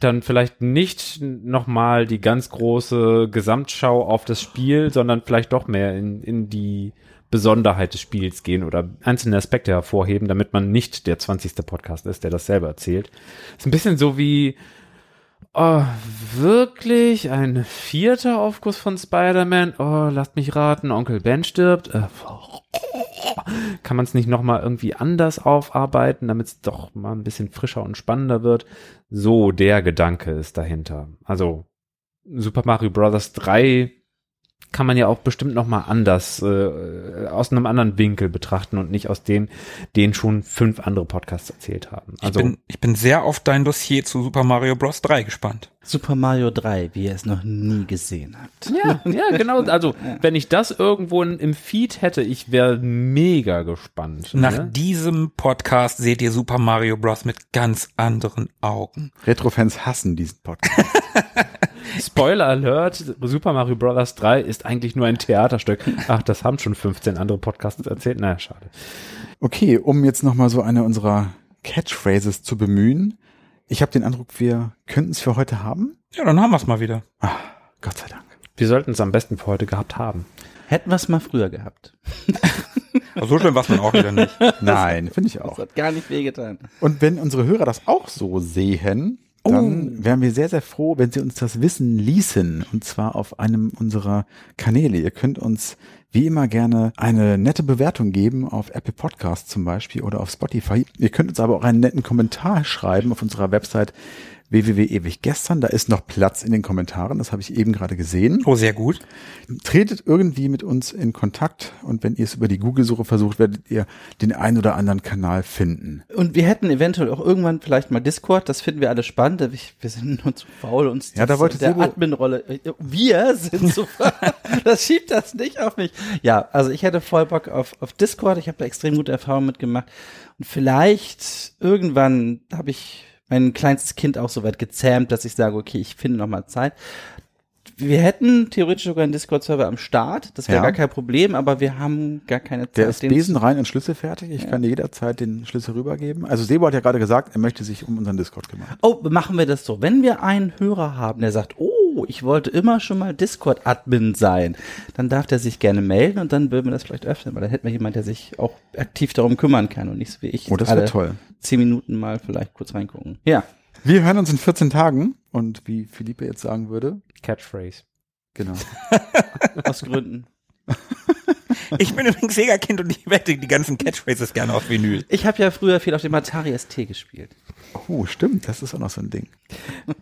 dann vielleicht nicht nochmal die ganz große Gesamtschau auf das Spiel, sondern vielleicht doch mehr in, in die Besonderheit des Spiels gehen oder einzelne Aspekte hervorheben, damit man nicht der 20. Podcast ist, der das selber erzählt. Ist ein bisschen so wie, Oh, wirklich? Ein vierter Aufguss von Spider-Man? Oh, lasst mich raten, Onkel Ben stirbt. Äh, kann man es nicht nochmal irgendwie anders aufarbeiten, damit es doch mal ein bisschen frischer und spannender wird? So, der Gedanke ist dahinter. Also, Super Mario Bros. 3 kann man ja auch bestimmt noch mal anders äh, aus einem anderen Winkel betrachten und nicht aus dem, den schon fünf andere Podcasts erzählt haben. Also ich, bin, ich bin sehr auf dein Dossier zu Super Mario Bros. 3 gespannt. Super Mario 3, wie ihr es noch nie gesehen habt. Ja, ja, genau. Also, wenn ich das irgendwo im Feed hätte, ich wäre mega gespannt. Nach ne? diesem Podcast seht ihr Super Mario Bros. mit ganz anderen Augen. Retrofans hassen diesen Podcast. Spoiler Alert, Super Mario Bros. 3 ist eigentlich nur ein Theaterstück. Ach, das haben schon 15 andere Podcasts erzählt. Naja, schade. Okay, um jetzt nochmal so eine unserer Catchphrases zu bemühen. Ich habe den Eindruck, wir könnten es für heute haben. Ja, dann haben wir es mal wieder. Ah, Gott sei Dank. Wir sollten es am besten für heute gehabt haben. Hätten wir es mal früher gehabt. Also so schlimm war es dann auch wieder nicht. Nein, finde ich Das auch. hat gar nicht wehgetan. Und wenn unsere Hörer das auch so sehen, dann wären wir sehr, sehr froh, wenn Sie uns das wissen ließen. Und zwar auf einem unserer Kanäle. Ihr könnt uns wie immer gerne eine nette Bewertung geben auf Apple Podcasts zum Beispiel oder auf Spotify. Ihr könnt uns aber auch einen netten Kommentar schreiben auf unserer Website www.ewiggestern. Da ist noch Platz in den Kommentaren. Das habe ich eben gerade gesehen. Oh, sehr gut. Tretet irgendwie mit uns in Kontakt und wenn ihr es über die Google-Suche versucht, werdet ihr den ein oder anderen Kanal finden. Und wir hätten eventuell auch irgendwann vielleicht mal Discord, das finden wir alle spannend. Wir wir sind nur zu faul, uns Ja, da wollte der Admin-Rolle. Wir sind zu faul. das schiebt das nicht auf mich. Ja, also ich hätte voll Bock auf, auf Discord. Ich habe da extrem gute Erfahrungen mitgemacht. Und vielleicht irgendwann habe ich mein kleinstes Kind auch so weit gezähmt, dass ich sage, okay, ich finde noch mal Zeit. Wir hätten theoretisch sogar einen Discord-Server am Start. Das wäre Ja. gar kein Problem, aber wir haben gar keine Zeit. Der ist besenrein und schlüsselfertig. Ich kann dir jederzeit den Schlüssel rübergeben. Also Sebo hat ja gerade gesagt, er möchte sich um unseren Discord kümmern. Oh, machen wir das so. Wenn wir einen Hörer haben, der sagt, oh, ich wollte immer schon mal Discord-Admin sein, dann darf der sich gerne melden und dann würden wir das vielleicht öffnen, weil dann hätten wir jemand, der sich auch aktiv darum kümmern kann und nicht so wie ich. Oh, das wäre alle toll. Zehn Minuten mal vielleicht kurz reingucken. Ja. Wir hören uns in 14 Tagen und wie Philippe jetzt sagen würde, Catchphrase. genau. Aus Gründen. Ich bin übrigens Sega-Kind und ich wette die ganzen Catchphrases gerne auf Vinyl. Ich habe ja früher viel auf dem Atari ST gespielt. Oh, stimmt, das ist auch noch so ein Ding.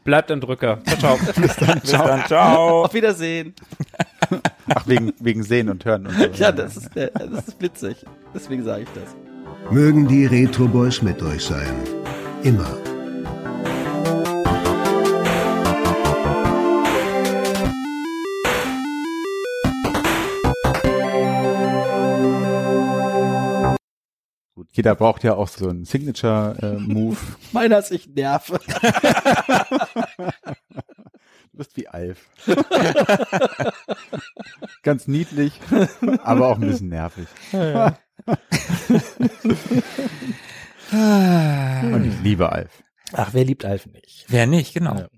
Bleibt ein Drücker. Ciao, ciao. Bis dann, ciao. Auf Wiedersehen. Ach, wegen, wegen Sehen und Hören und so. Ja, das ist, äh, das ist witzig. Deswegen sage ich das. Mögen die Retro Boys mit euch sein. Immer. Gut, jeder braucht ja auch so einen Signature-Move. Meiner ist ich nerve. Du bist wie Alf. Ganz niedlich, aber auch ein bisschen nervig. Und ich liebe Alf. Ach, wer liebt Alf nicht? Wer nicht, genau. Ja.